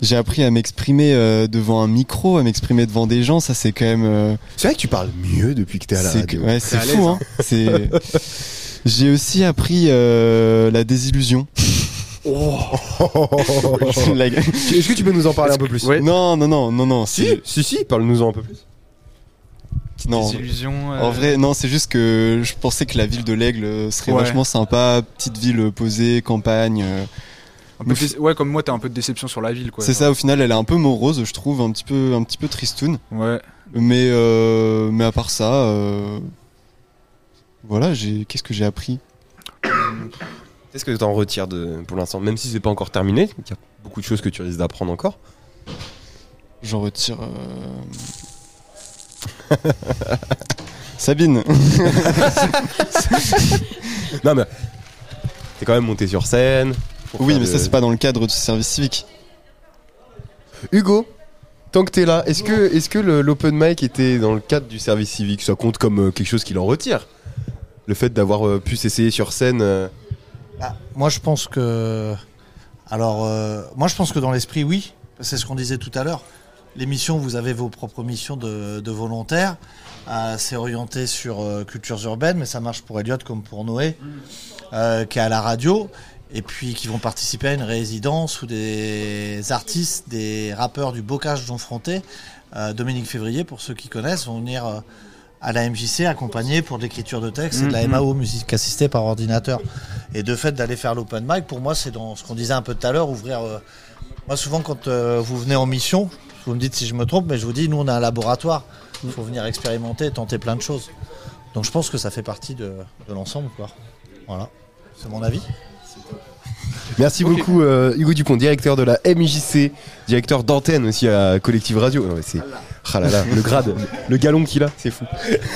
J'ai appris à m'exprimer euh, devant un micro, à m'exprimer devant des gens. Ça, c'est quand même. euh, C'est vrai que tu parles mieux depuis que t'es à la c'est radio. que- ouais, c'est fou. Hein. C'est. J'ai aussi appris euh, la désillusion. La- Est-ce que tu peux nous en parler un peu plus Non, non, non, non, non. Si, c'est- si, si, parle-nous-en un peu plus. Non. Des illusions. euh, En vrai, non, c'est juste que je pensais que la ville de l'Aigle serait Ouais. vachement sympa, petite ville posée, campagne. euh. un peu dé- Ouais, comme moi, t'as un peu de déception sur la ville, quoi. C'est ça, au final, elle est un peu morose, je trouve, un petit peu, un petit peu tristoun. Ouais. Mais, euh, mais à part ça, euh, voilà, j'ai, qu'est-ce que j'ai appris Qu'est-ce que t'en retires de, pour l'instant, même si c'est pas encore terminé, il y a beaucoup de choses que tu risques d'apprendre encore. J'en retire. euh, Sabine. non mais t'es quand même monté sur scène. pour oui, faire mais de- ça c'est pas dans le cadre du service civique. Hugo, tant que t'es là, est-ce que, est-ce que le- l'open mic était dans le cadre du service civique? Ça compte comme euh, quelque chose qu'il en retire Le fait d'avoir euh, pu s'essayer sur scène. euh, Ah, moi, je pense que. Alors, euh, moi, je pense que dans l'esprit, oui. C'est ce qu'on disait tout à l'heure. L'émission, vous avez vos propres missions de, de volontaires. Euh, c'est orienté sur euh, cultures urbaines, mais ça marche pour Elliot comme pour Noé, euh, qui est à la radio, et puis qui vont participer à une résidence où des artistes, des rappeurs du Bocage Jonfronté, euh, Dominique Février, pour ceux qui connaissent, vont venir euh, à la MJC accompagner pour de l'écriture de texte et de la Mhm. MAO, musique assistée par ordinateur. Et de fait d'aller faire l'open mic, pour moi, c'est dans ce qu'on disait un peu tout à l'heure, ouvrir. euh, moi, souvent, quand euh, vous venez en mission, vous me dites si je me trompe, mais je vous dis, nous, on a un laboratoire. Il faut venir expérimenter, tenter plein de choses. Donc, je pense que ça fait partie de, de l'ensemble, quoi. Voilà, c'est mon avis. Merci beaucoup euh, Hugo Dupont, directeur de la MJC, directeur d'antenne aussi à Collective Radio. Non, mais c'est ah là là, le grade, le galon qu'il a, c'est fou.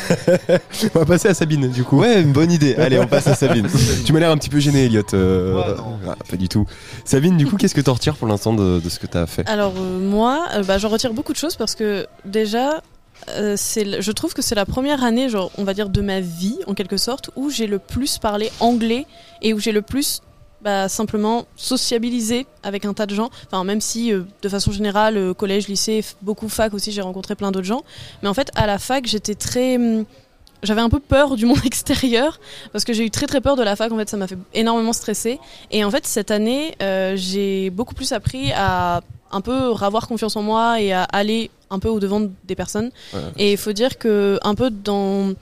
on va passer à Sabine du coup. Ouais, une bonne idée. Allez, on passe à Sabine. tu m'as l'air un petit peu gêné, Elliot. euh, ah, pas du tout. Sabine, du coup, qu'est-ce que t'en retires pour l'instant de, de ce que t'as fait? Alors euh, moi, euh, bah, j'en retire beaucoup de choses parce que déjà, euh, je trouve que c'est la première année, genre, on va dire, de ma vie, en quelque sorte, où j'ai le plus parlé anglais et où j'ai le plus bah, simplement sociabilisé avec un tas de gens. Enfin, même si, euh, de façon générale, euh, collège, lycée, beaucoup fac aussi, j'ai rencontré plein d'autres gens. Mais en fait, à la fac, j'étais très... hum, j'avais un peu peur du monde extérieur parce que j'ai eu très très peur de la fac en fait ça m'a fait énormément stresser et en fait cette année euh, j'ai beaucoup plus appris à un peu avoir confiance en moi et à aller un peu au devant des personnes Ouais. et il faut dire que un peu dans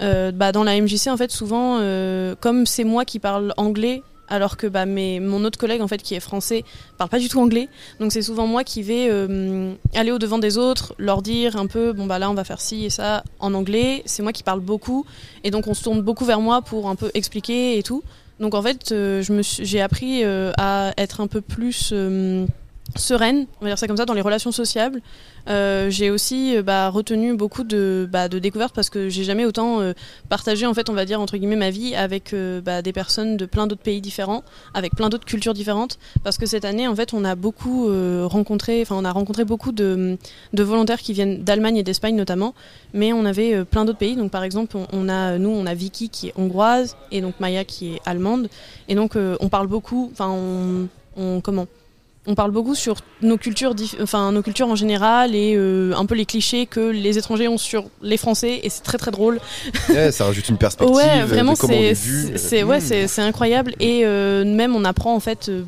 euh, bah, dans la MJC en fait souvent euh, comme c'est moi qui parle anglais alors que bah, mes, mon autre collègue en fait qui est français parle pas du tout anglais. Donc c'est souvent moi qui vais euh, aller au devant des autres leur dire un peu bon bah là on va faire ci et ça en anglais. C'est moi qui parle beaucoup. Et donc on se tourne beaucoup vers moi pour un peu expliquer et tout. Donc en fait euh, j'ai appris euh, à être un peu plus sereine, on va dire ça comme ça, dans les relations sociables. Euh, j'ai aussi euh, bah, retenu beaucoup de, bah, de découvertes parce que j'ai jamais autant euh, partagé, en fait, on va dire, entre guillemets, ma vie avec bah, des personnes de plein d'autres pays différents, avec plein d'autres cultures différentes. Parce que cette année, en fait, on a beaucoup rencontré, enfin, on a rencontré beaucoup de, volontaires qui viennent d'Allemagne et d'Espagne notamment, mais on avait plein d'autres pays. Donc, par exemple, on, a, nous, on a Vicky qui est hongroise et donc Maya qui est allemande. Et donc, on parle beaucoup, enfin, on, comment on parle beaucoup sur nos cultures, enfin nos cultures en général et euh, un peu les clichés que les étrangers ont sur les Français et c'est très très drôle. Ouais, ça rajoute une perspective Ouais, de vraiment on c'est ouais Hmm. c'est c'est incroyable et euh, même on apprend en fait euh,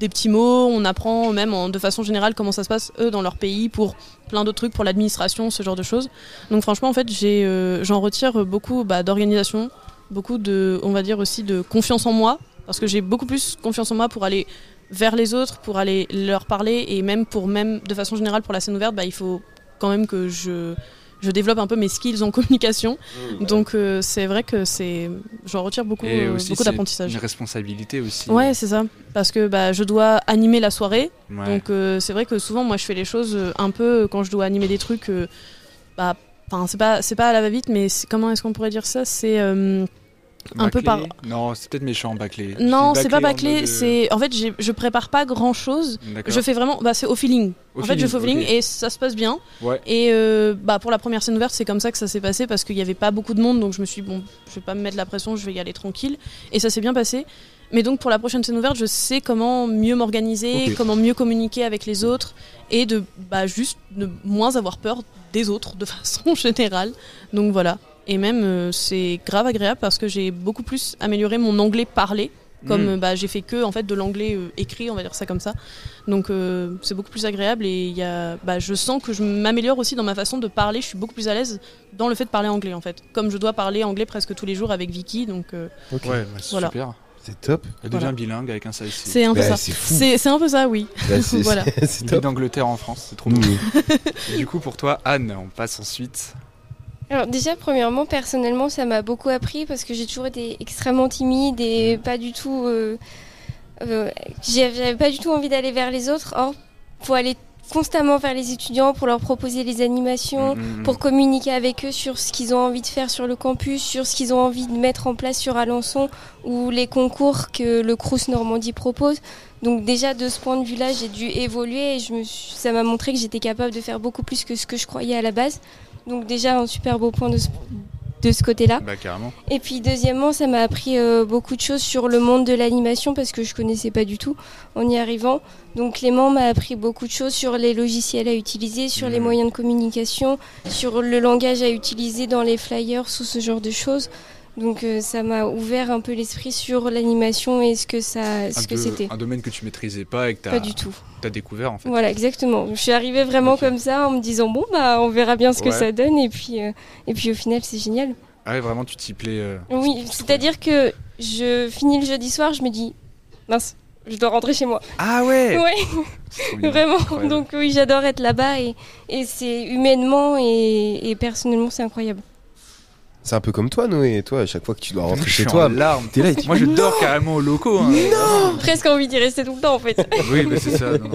des petits mots, on apprend même en- de façon générale comment ça se passe eux dans leur pays pour plein d'autres trucs pour l'administration, ce genre de choses. Donc franchement en fait j'ai euh, j'en retire beaucoup bah, d'organisation, beaucoup de on va dire aussi de confiance en moi parce que j'ai beaucoup plus confiance en moi pour aller vers les autres, pour aller leur parler, et même pour même de façon générale pour la scène ouverte, bah, il faut quand même que je je développe un peu mes skills en communication. Donc euh, c'est vrai que c'est j'en retire beaucoup euh, beaucoup d'apprentissage. Une responsabilité aussi. Ouais, c'est ça. Parce que bah, je dois animer la soirée. Ouais. Donc euh, c'est vrai que souvent, moi, je fais les choses un peu quand je dois animer des trucs. bah, c'est pas, c'est pas à la va-vite, mais comment est-ce qu'on pourrait dire ça? C'est un peu par. Non, c'est peut-être méchant, bâclé. Non, c'est pas bâclé en euh, C'est en fait, j'ai- je prépare pas grand chose. Je fais vraiment, bah, c'est au feeling. Au en fait, je fais au feeling et ça se passe bien. Ouais. Et euh, bah pour la première scène ouverte, c'est comme ça que ça s'est passé parce qu'il y avait pas beaucoup de monde, donc je me suis dit, bon, je vais pas me mettre la pression, je vais y aller tranquille. Et ça s'est bien passé. Mais donc pour la prochaine scène ouverte, je sais comment mieux m'organiser, comment mieux communiquer avec les autres et de bah, juste ne moins avoir peur des autres de façon générale. Donc voilà. Et même euh, c'est grave agréable parce que j'ai beaucoup plus amélioré mon anglais parlé. Comme Mm. euh, bah, j'ai fait que en fait de l'anglais euh, écrit, on va dire ça comme ça. Donc euh, c'est beaucoup plus agréable et il y a, bah, je sens que je m'améliore aussi dans ma façon de parler. Je suis beaucoup plus à l'aise dans le fait de parler anglais en fait. Comme je dois parler anglais presque tous les jours avec Vicky, donc euh, Ouais, bah, voilà. super. C'est top. Elle devient Voilà. bilingue avec un side C'est un peu ça. C'est c'est un peu ça, oui. Bah, c'est- voilà. d'Angleterre en France, c'est trop Mmh. bien. Et du coup, pour toi, Anne, on passe ensuite. Alors déjà, premièrement, personnellement, ça m'a beaucoup appris parce que j'ai toujours été extrêmement timide et Mm. pas du tout... euh, euh, j'avais pas du tout envie d'aller vers les autres. Or, faut aller constamment vers les étudiants pour leur proposer les animations, Mm, mm, pour communiquer avec eux sur ce qu'ils ont envie de faire sur le campus, sur ce qu'ils ont envie de mettre en place sur Alençon ou les concours que le Crous Normandie propose. Donc déjà de ce point de vue-là, j'ai dû évoluer et je me suis- ça m'a montré que j'étais capable de faire beaucoup plus que ce que je croyais à la base. Donc déjà un super beau point de ce, de ce côté-là. Bah, carrément. Et puis deuxièmement, ça m'a appris euh, beaucoup de choses sur le monde de l'animation parce que je connaissais pas du tout en y arrivant. Donc Clément m'a appris beaucoup de choses sur les logiciels à utiliser, sur les moyens de communication, sur le langage à utiliser dans les flyers, ou ce genre de choses. Donc euh, ça m'a ouvert un peu l'esprit sur l'animation et ce que ça, ce un, que c'était. un domaine que tu maîtrisais pas et que tu Pas du tout. as découvert en fait. Voilà, exactement. Je suis arrivée vraiment comme ça en me disant bon bah on verra bien ce que ça donne et puis euh, et puis au final c'est génial. Ah ouais, vraiment, tu t'y plais. euh, Oui, c'est-à-dire que je finis le jeudi soir, je me dis mince, je dois rentrer chez moi. Ah ouais Ouais. Vraiment. incroyable. Donc oui, j'adore être là-bas et, et c'est humainement et, et personnellement c'est incroyable. C'est un peu comme toi, Noé. Et toi, à chaque fois que tu dois rentrer Je chez suis toi, en larmes. t'es là. et tu Moi, je dors Non carrément au locaux. hein. Presque envie d'y rester tout le temps en fait. Oui, bah, c'est ça. Non.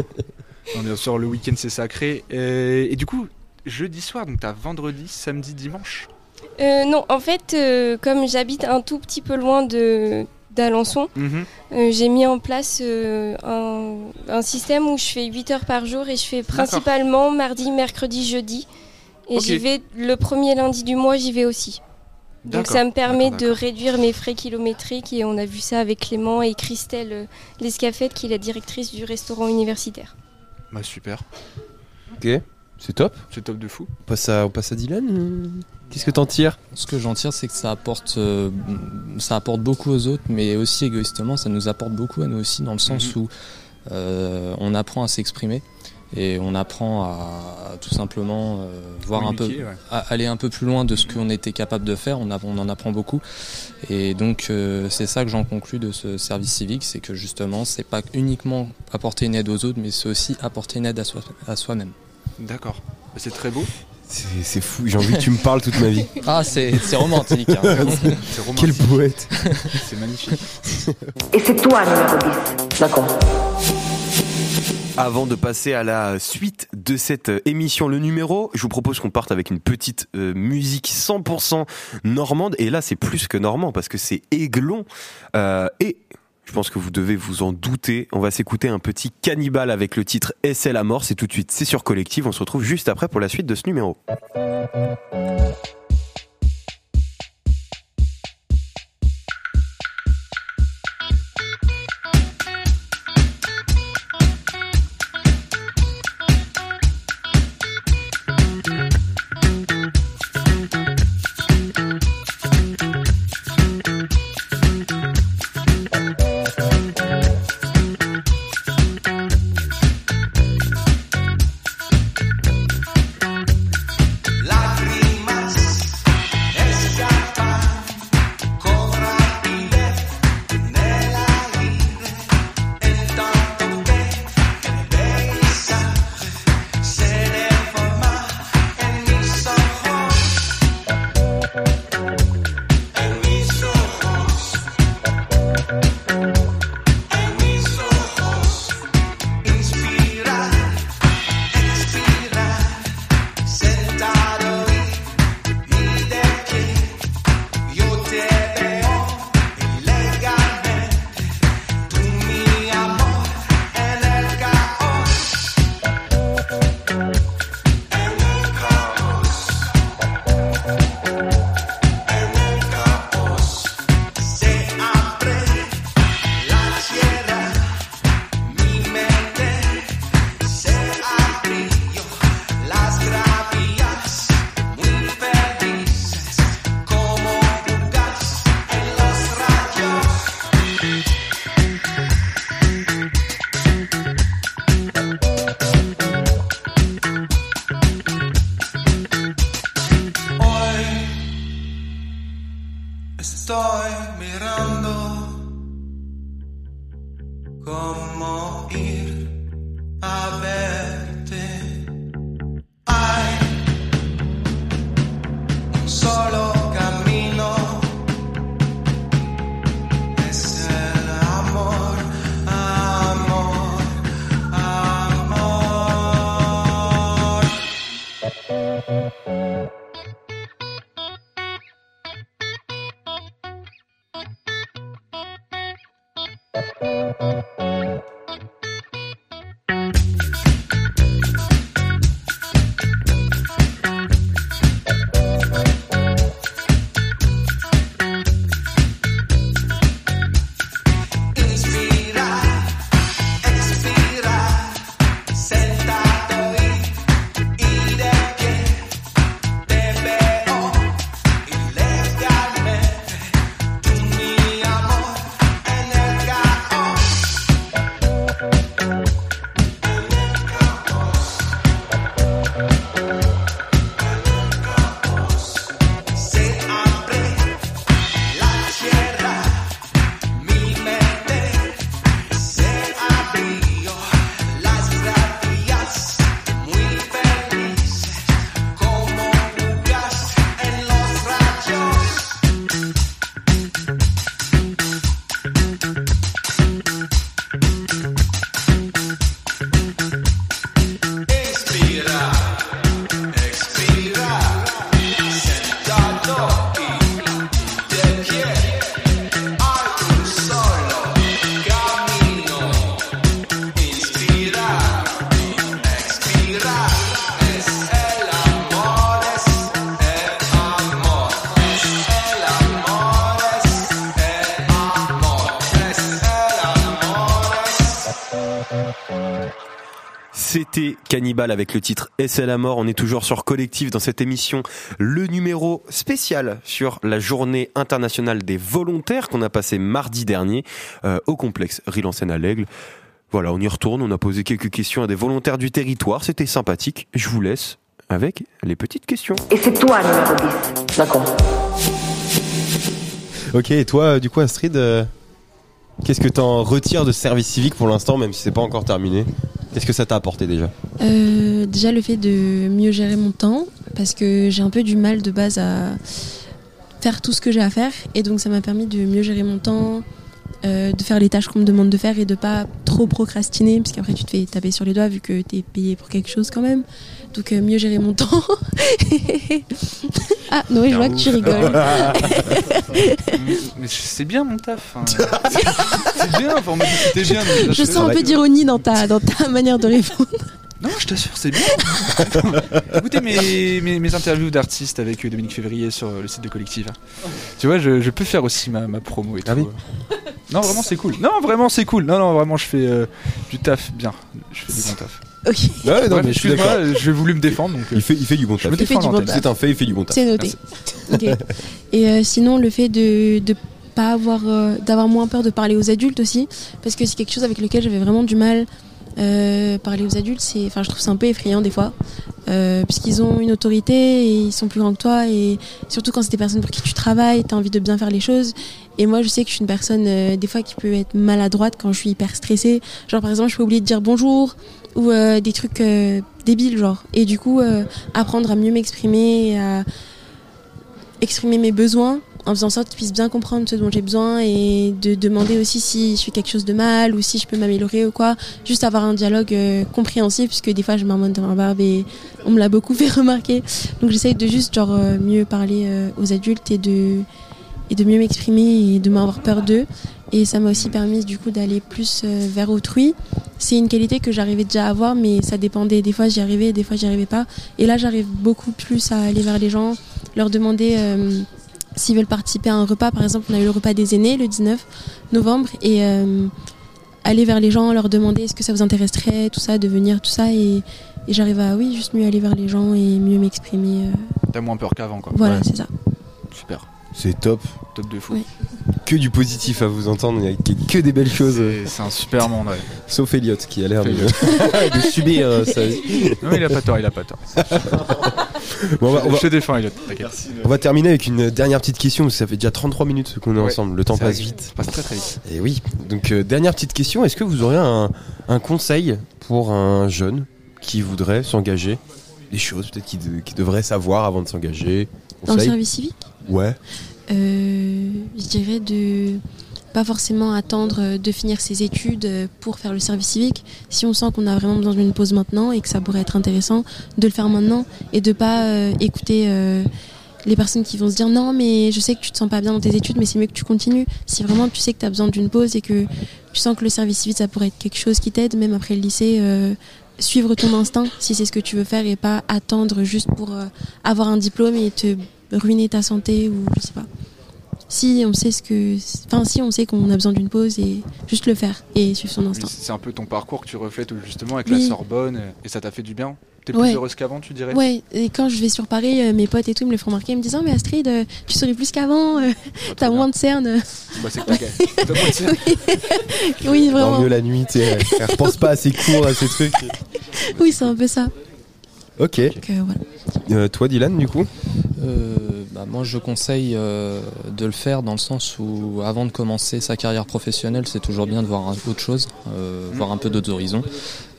Non, bien sûr, le week-end c'est sacré. Et, et du coup, jeudi soir, donc t'as vendredi, samedi, dimanche? Euh, non, en fait, euh, comme j'habite un tout petit peu loin de d'Alençon, Mhm. euh, j'ai mis en place euh, un, un système où je fais 8 heures par jour et je fais principalement mardi, mercredi, jeudi. Et j'y vais le premier lundi du mois, j'y vais aussi. Donc ça me permet de réduire mes frais kilométriques et on a vu ça avec Clément et Christelle euh, Lescafette qui est la directrice du restaurant universitaire. Bah super. Ok, c'est top. C'est top de fou. On passe à, on passe à Dylan euh, Qu'est-ce que t'en tires? Ce que j'en tire, c'est que ça apporte, euh, ça apporte beaucoup aux autres, mais aussi égoïstement, ça nous apporte beaucoup à nous aussi, dans le sens Mhm. où euh, on apprend à s'exprimer et on apprend à, tout simplement euh, voir un peu, Communiquer, ouais. à aller un peu plus loin de ce qu'on était capable de faire. On, a- on en apprend beaucoup, et donc euh, c'est ça que j'en conclus de ce service civique, c'est que justement, c'est pas uniquement apporter une aide aux autres, mais c'est aussi apporter une aide à, soi, à soi-même. D'accord. C'est très beau. C'est c'est fou, j'ai envie que tu me parles toute ma vie. Ah, c'est c'est romantique. hein. C'est romantique. Quel poète. C'est magnifique. Et c'est toi numéro 10. D'accord. Avant de passer à la suite de cette euh, émission, le numéro, je vous propose qu'on parte avec une petite euh, musique 100% normande. Et là, c'est plus que normand parce que c'est Aiglon. Euh, et je pense que vous devez vous en douter. On va s'écouter un petit cannibale avec le titre SL à mort. C'est tout de suite, c'est sur Collective. On se retrouve juste après pour la suite de ce numéro. estoy mirando. Cannibal avec le titre Et c'est la mort. On est toujours sur Collectif dans cette émission, le numéro spécial sur la journée internationale des volontaires qu'on a passé mardi dernier euh, au complexe Rilansen à l'Aigle. Voilà, on y retourne. On a posé quelques questions à des volontaires du territoire. C'était sympathique. Je vous laisse avec les petites questions. Et c'est toi, numéro 10. D'accord. Ok, et toi, du coup, Astrid, euh, qu'est-ce que t'en retires de ce service civique pour l'instant, même si c'est pas encore terminé? Qu'est-ce que ça t'a apporté déjà? Euh, déjà le fait de mieux gérer mon temps parce que j'ai un peu du mal de base à faire tout ce que j'ai à faire et donc ça m'a permis de mieux gérer mon temps, euh, de faire les tâches qu'on me demande de faire et de pas trop procrastiner parce qu'après tu te fais taper sur les doigts vu que tu es payé pour quelque chose quand même. Donc euh, mieux gérer mon temps. ah Noé, je vois que tu rigoles. Mais c'est bien mon taf. hein. c'est bien, enfin, on m'a dit que c'était bien. je sens un peu d'ironie dans ta, dans ta manière de répondre. Non, je t'assure, c'est bien. Écoutez mes, mes, mes interviews d'artistes avec euh, Dominique Février sur euh, le site de Collective. Tu vois, je, je peux faire aussi ma, ma promo et Ah tout. Non, vraiment, c'est cool. Non, vraiment, c'est cool. Non, non, vraiment, je fais euh, du taf bien. Je fais du bon taf. Ok. Ouais, non, Bref, mais je suis d'accord. j'ai voulu me défendre. Donc, euh, Il fait, il fait du bon je taf. bon. C'est un fait, il fait du bon taf. C'est noté. Et euh, sinon, le fait de de pas avoir euh, d'avoir moins peur de parler aux adultes aussi, parce que c'est quelque chose avec lequel j'avais vraiment du mal. Euh, parler aux adultes, c'est, enfin, je trouve ça un peu effrayant des fois, euh, puisqu'ils ont une autorité et ils sont plus grands que toi, et surtout quand c'est des personnes pour qui tu travailles, t'as envie de bien faire les choses. Et moi, je sais que je suis une personne euh, des fois qui peut être maladroite quand je suis hyper stressée. Genre par exemple, je peux oublier de dire bonjour ou des trucs débiles, genre. Et du coup, apprendre à mieux m'exprimer, à exprimer mes besoins en faisant en sorte qu'ils puissent bien comprendre ce dont j'ai besoin et de demander aussi si je fais quelque chose de mal ou si je peux m'améliorer ou quoi. Juste avoir un dialogue euh, compréhensif puisque des fois je m'armonne dans ma barbe et on me l'a beaucoup fait remarquer. Donc j'essaye de juste genre euh, mieux parler euh, aux adultes et de et de mieux m'exprimer et de moins avoir peur d'eux. Et ça m'a aussi permis du coup d'aller plus vers autrui. C'est une qualité que j'arrivais déjà à avoir, mais ça dépendait. Des fois j'y arrivais, des fois j'y arrivais pas. Et là j'arrive beaucoup plus à aller vers les gens, leur demander s'ils veulent participer à un repas. Par exemple, on a eu le repas des aînés le 19 novembre et euh, aller vers les gens, leur demander est-ce que ça vous intéresserait, tout ça, de venir, tout ça. Et, et j'arrive à, oui, juste mieux aller vers les gens et mieux m'exprimer. euh. T'as moins peur qu'avant, quoi. Voilà, Ouais. c'est ça. Super. C'est top. Top de fou. Oui. Que du positif à vous entendre, il y a que- des belles choses. C'est- un super monde, ouais. Sauf Elliot qui a l'air de, subir euh, sa vie. Non, il a pas tort, il a pas tort. Bon, on va- on va- Je te défends, Elliot. On va terminer avec une dernière petite question, ça fait déjà 33 minutes qu'on est Ouais, ensemble, le temps passe vite. Ça passe très très vite. Et oui, donc euh, dernière petite question, est-ce que vous auriez un, un conseil pour un jeune qui voudrait s'engager? Des choses peut-être qu'il de- qu'il devrait savoir avant de s'engager? Dans le service civique Ouais. euh, je dirais de pas forcément attendre de finir ses études pour faire le service civique. Si on sent qu'on a vraiment besoin d'une pause maintenant et que ça pourrait être intéressant de le faire maintenant et de pas euh, écouter euh, les personnes qui vont se dire non mais je sais que tu te sens pas bien dans tes études mais c'est mieux que tu continues. Si vraiment tu sais que tu as besoin d'une pause et que tu sens que le service civique ça pourrait être quelque chose qui t'aide même après le lycée euh, suivre ton instinct si c'est ce que tu veux faire et pas attendre juste pour euh, avoir un diplôme et te ruiner ta santé ou je sais pas. Si on sait ce que enfin si on sait qu'on a besoin d'une pause et juste le faire et suivre son instinct. C'est un peu ton parcours que tu reflètes justement avec Oui. la Sorbonne et ça t'a fait du bien. T'es plus Ouais. heureuse qu'avant, tu dirais? Ouais, et quand je vais sur Paris, euh, mes potes et tout ils me le font remarquer, ils me disent Oh, mais Astrid, euh, tu souris plus qu'avant, euh, t'as moins de cernes. Bah, c'est que t'as moins de cernes. oui, vraiment. mieux la nuit, tu repense pas à ses cours, à ses trucs. Oui, c'est un peu ça. Ok. Donc, euh, voilà. Euh, toi, Dylan, du coup Euh, bah, moi, je conseille euh, de le faire dans le sens où, avant de commencer sa carrière professionnelle, c'est toujours bien de voir un- autre chose, euh, voir un peu d'autres horizons.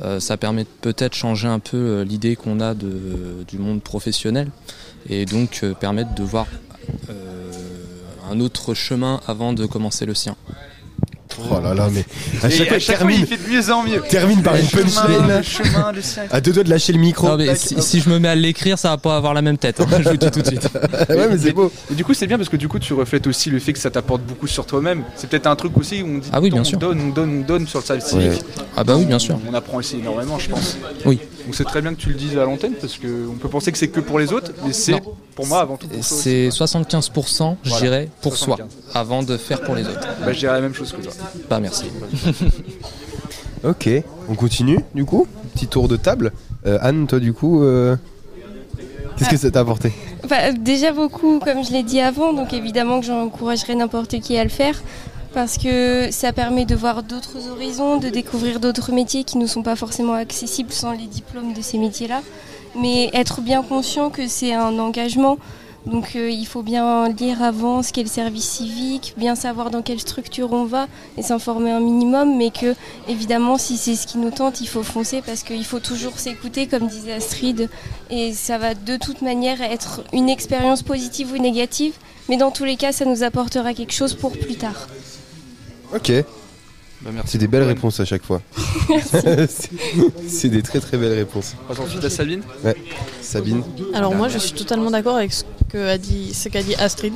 Euh, ça permet de peut-être changer un peu l'idée qu'on a de, du monde professionnel et donc euh, permettre de voir euh, un autre chemin avant de commencer le sien. Oh là là, mais à chaque fois, à termine, il fait de mieux en mieux. termine par Le une chemin, punchline. le chemin, le sien. À deux doigts de lâcher le micro. Non, mais si, si je me mets à l'écrire, ça va pas avoir la même tête. hein, je vous le dis tout de suite. ouais, mais c'est beau. Et du coup, c'est bien parce que du coup, tu reflètes aussi le fait que ça t'apporte beaucoup sur toi-même. C'est peut-être un truc aussi où on dit Ah oui, bien sûr. donne, on donne, on donne sur le service Ouais. civique. Ah bah oui, bien sûr. On apprend aussi énormément, je pense. Oui. Donc c'est très bien que tu le dises à l'antenne parce qu'on peut penser que c'est que pour les autres, mais c'est pour moi avant tout. C'est 75%, je dirais, pour soi, 75. avant de faire pour les autres. Bah, je dirais la même chose que toi. Bah merci. Ok, on continue, du coup Petit tour de table. Euh, Anne, toi, du coup, euh, qu'est-ce que ça t'a apporté? Bah, déjà beaucoup, comme je l'ai dit avant, donc évidemment que j'encouragerais n'importe qui à le faire parce que ça permet de voir d'autres horizons, de découvrir d'autres métiers qui ne sont pas forcément accessibles sans les diplômes de ces métiers-là. Mais être bien conscient que c'est un engagement, donc euh, il faut bien lire avant ce qu'est le service civique, bien savoir dans quelle structure on va et s'informer un minimum, mais que évidemment si c'est ce qui nous tente, il faut foncer parce qu'il faut toujours s'écouter, comme disait Astrid, et ça va de toute manière être une expérience positive ou négative, mais dans tous les cas, ça nous apportera quelque chose pour plus tard. Ok. Bah, merci C'est des belles réponses à chaque fois. C'est- des très très belles réponses. On passe ensuite à Sabine. Ouais. Sabine. Alors moi je suis totalement d'accord avec ce que a dit ce qu'a dit Astrid.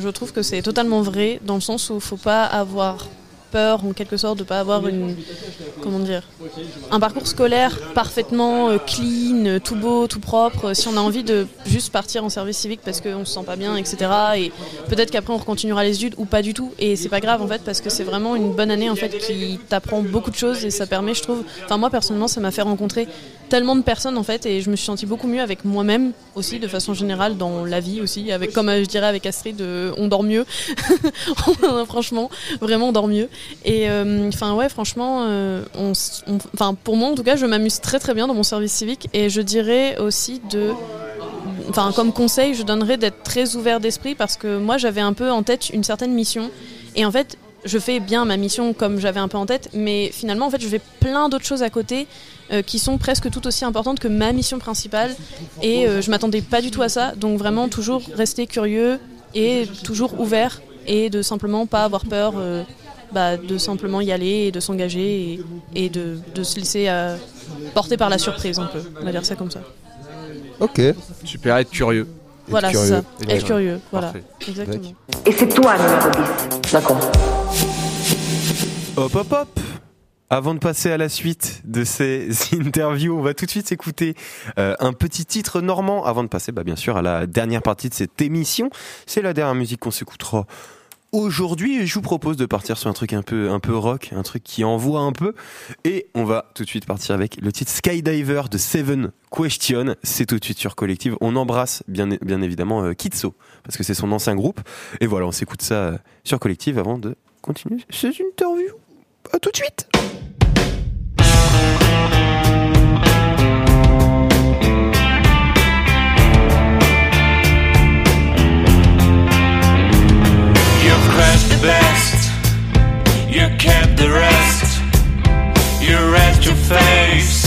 Je trouve que c'est totalement vrai dans le sens où il faut pas avoir peur en quelque sorte de pas avoir une comment dire un parcours scolaire parfaitement euh, clean, euh, tout beau, tout propre. Si on a envie de juste partir en service civique parce qu'on se sent pas bien, etc. Et peut-être qu'après on continuera les études ou pas du tout. Et c'est pas grave en fait parce que c'est vraiment une bonne année en fait qui t'apprend beaucoup de choses et ça permet, je trouve. Enfin moi personnellement ça m'a fait rencontrer tellement de personnes en fait et je me suis sentie beaucoup mieux avec moi-même aussi de façon générale dans la vie aussi avec comme euh, je dirais avec Astrid euh, on dort mieux franchement vraiment on dort mieux et euh, enfin ouais franchement euh, on pour moi en tout cas je m'amuse très très bien dans mon service civique et je dirais aussi de enfin comme conseil je donnerais d'être très ouvert d'esprit parce que moi j'avais un peu en tête une certaine mission et en fait je fais bien ma mission comme j'avais un peu en tête mais finalement en fait je fais plein d'autres choses à côté euh, qui sont presque tout aussi importantes que ma mission principale et euh, je m'attendais pas du tout à ça. Donc vraiment toujours rester curieux et toujours ouvert et de simplement pas avoir peur bah, de simplement y aller et de s'engager et, et de, de se laisser euh, porter par la surprise un peu on va dire ça comme ça Ok. Super, être curieux. voilà c'est curieux. ça Être être curieux. curieux voilà Parfait. exactement Et c'est toi le numéro 10. D'accord. Hop hop hop avant de passer à la suite de ces interviews, on va tout de suite s'écouter euh, un petit titre normand avant de passer bah, bien sûr à la dernière partie de cette émission. C'est la dernière musique qu'on s'écoutera aujourd'hui je vous propose de partir sur un truc un peu un peu rock, un truc qui envoie un peu et on va tout de suite partir avec le titre Skydiver de Seven Question. C'est tout de suite sur Collective. On embrasse bien bien évidemment euh, Kitso parce que c'est son ancien groupe et voilà, on s'écoute ça euh, sur Collective avant de continuer cette interview. À tout de suite. Best, you kept the rest. You rest your face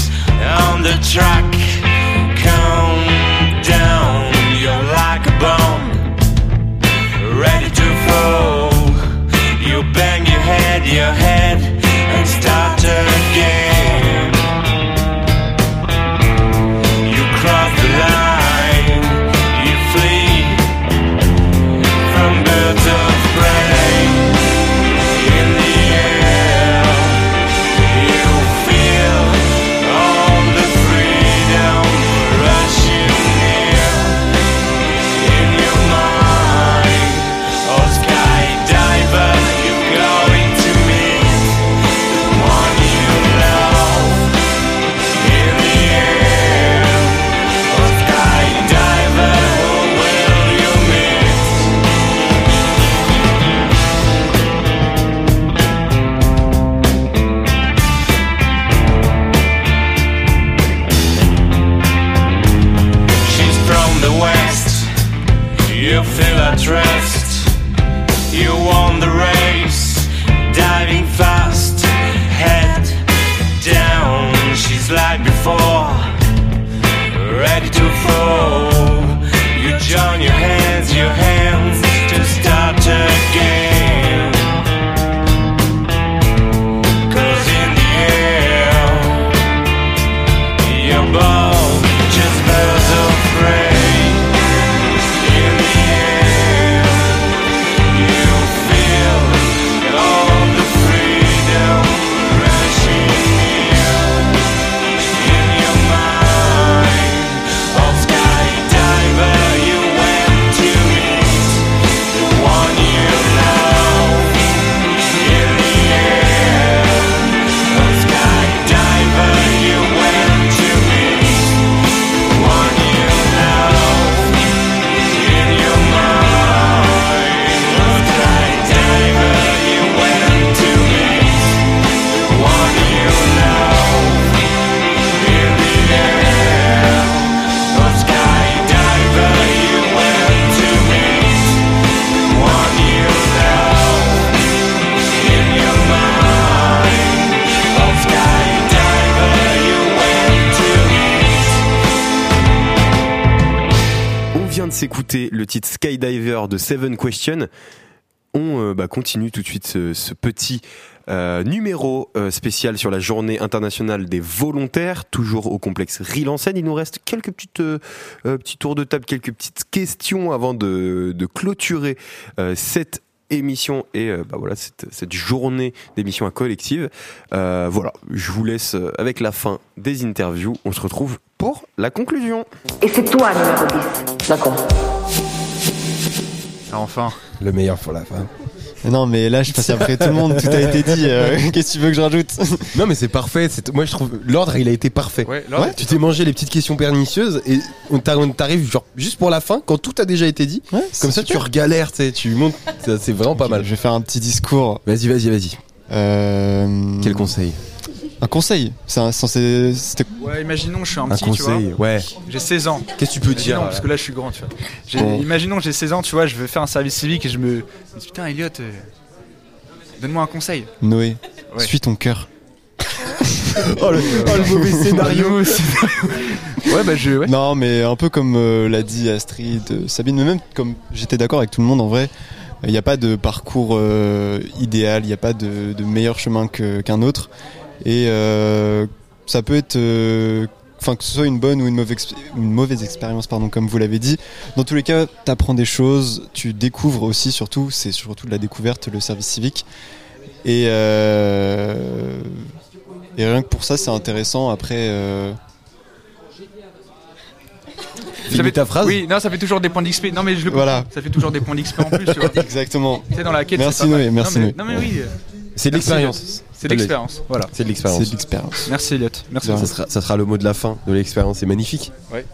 titre Skydiver de Seven Question. On euh, bah, continue tout de suite ce, petit euh, numéro euh, spécial sur la journée internationale des volontaires, toujours au complexe Rille-en-Seine. Il nous reste quelques petites, euh, petits tours de table, quelques petites questions avant de, clôturer cette émission et bah voilà cette, journée d'émission à collective. Voilà, je vous laisse avec la fin des interviews. On se retrouve pour la conclusion. Et c'est toi, numéro 10. D'accord. Enfin. Le meilleur pour la fin. Non, mais là, je passe après tout le monde, tout a été dit. euh, Qu'est-ce que tu veux que je rajoute? Non, mais c'est parfait. Moi, je trouve l'ordre, il a été parfait. Ouais, tu t'es mangé les petites questions pernicieuses et on t'a- on t'arrive genre juste pour la fin quand tout a déjà été dit. Comme ça, tu super. regalères, tu sais, tu montes. ça, C'est vraiment pas mal. Je vais faire un petit discours. Vas-y, vas-y, vas-y. Euh... Quel conseil? Un conseil C'est un- censé. C'était. Ouais, imaginons je suis un Un petit, tu vois. conseil, ouais. J'ai 16 ans. Qu'est-ce que tu peux Imaginons, dire Parce que là, je suis grand, tu vois. Bon. Imaginons, j'ai 16 ans, tu vois, je veux faire un service civique et je me. je me dis, Putain, Elliot, euh, donne-moi un conseil. Noé, Ouais. suis ton cœur. Oh le, oh, le mauvais scénario. ouais, bah je. Ouais. Non, mais un peu comme euh, l'a dit Astrid, euh, Sabine, mais même comme j'étais d'accord avec tout le monde en vrai, il n'y a pas de parcours euh, idéal, il n'y a pas de, de meilleur chemin qu'un autre. Et euh, ça peut être. euh, Enfin, que ce soit une bonne ou une mauvaise, exp- une mauvaise expérience, pardon, comme vous l'avez dit. Dans tous les cas, tu apprends des choses, tu découvres aussi, surtout, c'est surtout de la découverte, le service civique. Et, euh, et rien que pour ça, c'est intéressant. Après, euh, Ça fait- ta phrase Oui, non, ça fait toujours des points d'XP. Non, mais je le Voilà. Ça fait toujours des points d'XP en plus, tu vois. exactement. Tu sais, dans la quête. Merci. Noé, merci non, mais, Noé. non, mais oui. C'est de l'expérience. C'est de l'expérience, voilà. C'est de l'expérience. C'est de l'expérience. Merci Elliot. Merci. Ça sera, ça sera le mot de la fin de l'expérience. C'est magnifique. Ouais.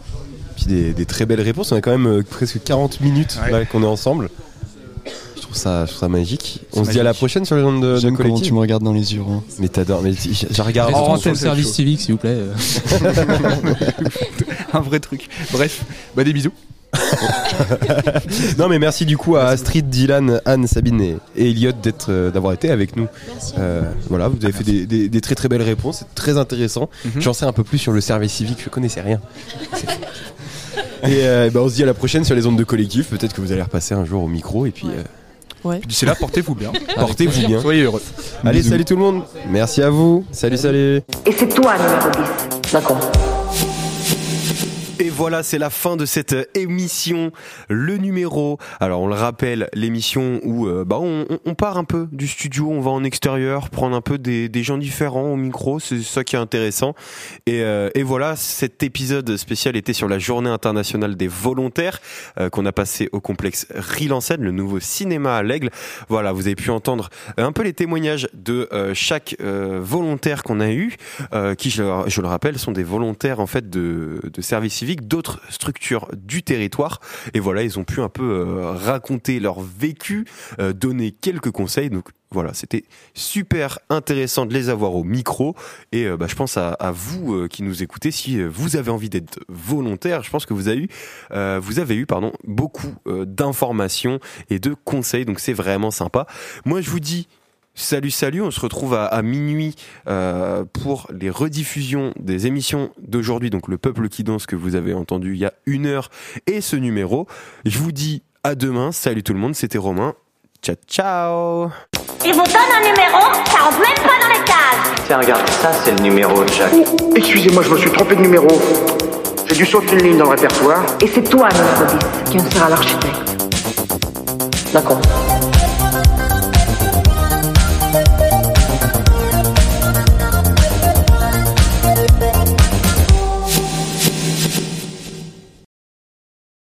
Puis des, des très belles réponses. On a quand même euh, presque 40 minutes Ouais. là, qu'on est ensemble. Je trouve ça, je trouve ça magique. On se dit à la prochaine sur les ondes de, de J'aime comment collectif. tu me regardes dans les yeux. hein. Mais t'adores. Mais je, regarde. Oh, le service civique, s'il vous plaît. un vrai truc. Bref, bah des bisous. non mais merci du coup à Astrid, Dylan, Anne, Sabine et, et Elliot d'être, euh, d'avoir été avec nous. Euh, voilà, vous avez fait des, des- des très très belles réponses, c'est très intéressant. Mhm. J'en sais un peu plus sur le service civique, je connaissais rien. C'est- et euh, bah, on se dit à la prochaine sur les ondes de collectif. Peut-être que vous allez repasser un jour au micro et puis euh, Ouais. Puis d'ici là, portez-vous bien. portez-vous bien. Soyez heureux. Allez, Bisous. salut tout le monde. Merci à vous. Salut, salut. Et c'est toi, numéro 10. D'accord. Et voilà, c'est la fin de cette émission, le numéro. Alors on le rappelle, l'émission où euh, bah, on, on- part un peu du studio, on va en extérieur, prendre un peu des, des gens différents au micro, c'est ça qui est intéressant. Et, euh, et voilà, cet épisode spécial était sur la Journée internationale des volontaires euh, qu'on a passé au complexe Rille-en-Seine, le nouveau cinéma à l'Aigle. Voilà, vous avez pu entendre un peu les témoignages de euh, chaque euh, volontaire qu'on a eu, euh, qui, je, je le rappelle, sont des volontaires en fait de, de service d'autres structures du territoire. Et voilà, ils ont pu un peu euh, raconter leur vécu, euh, donner quelques conseils. Donc voilà, c'était super intéressant de les avoir au micro. Et euh, bah, je pense à, vous qui nous écoutez, si vous avez envie d'être volontaire, je pense que vous avez eu, vous avez eu pardon, beaucoup d'informations et de conseils. Donc c'est vraiment sympa. Moi, je vous dis Salut, salut, on se retrouve à, à minuit euh, pour les rediffusions des émissions d'aujourd'hui, donc le peuple qui danse que vous avez entendu il y a une heure et ce numéro. Je vous dis à demain, salut tout le monde, c'était Romain, ciao ciao Il vous donne un numéro, ça rentre même pas dans les cases. Tiens, regarde, ça c'est le numéro de Jack. Excusez-moi, je me suis trompé de numéro. J'ai dû sauter une ligne dans le répertoire. Et c'est toi, 10, qui en sera l'architecte. D'accord.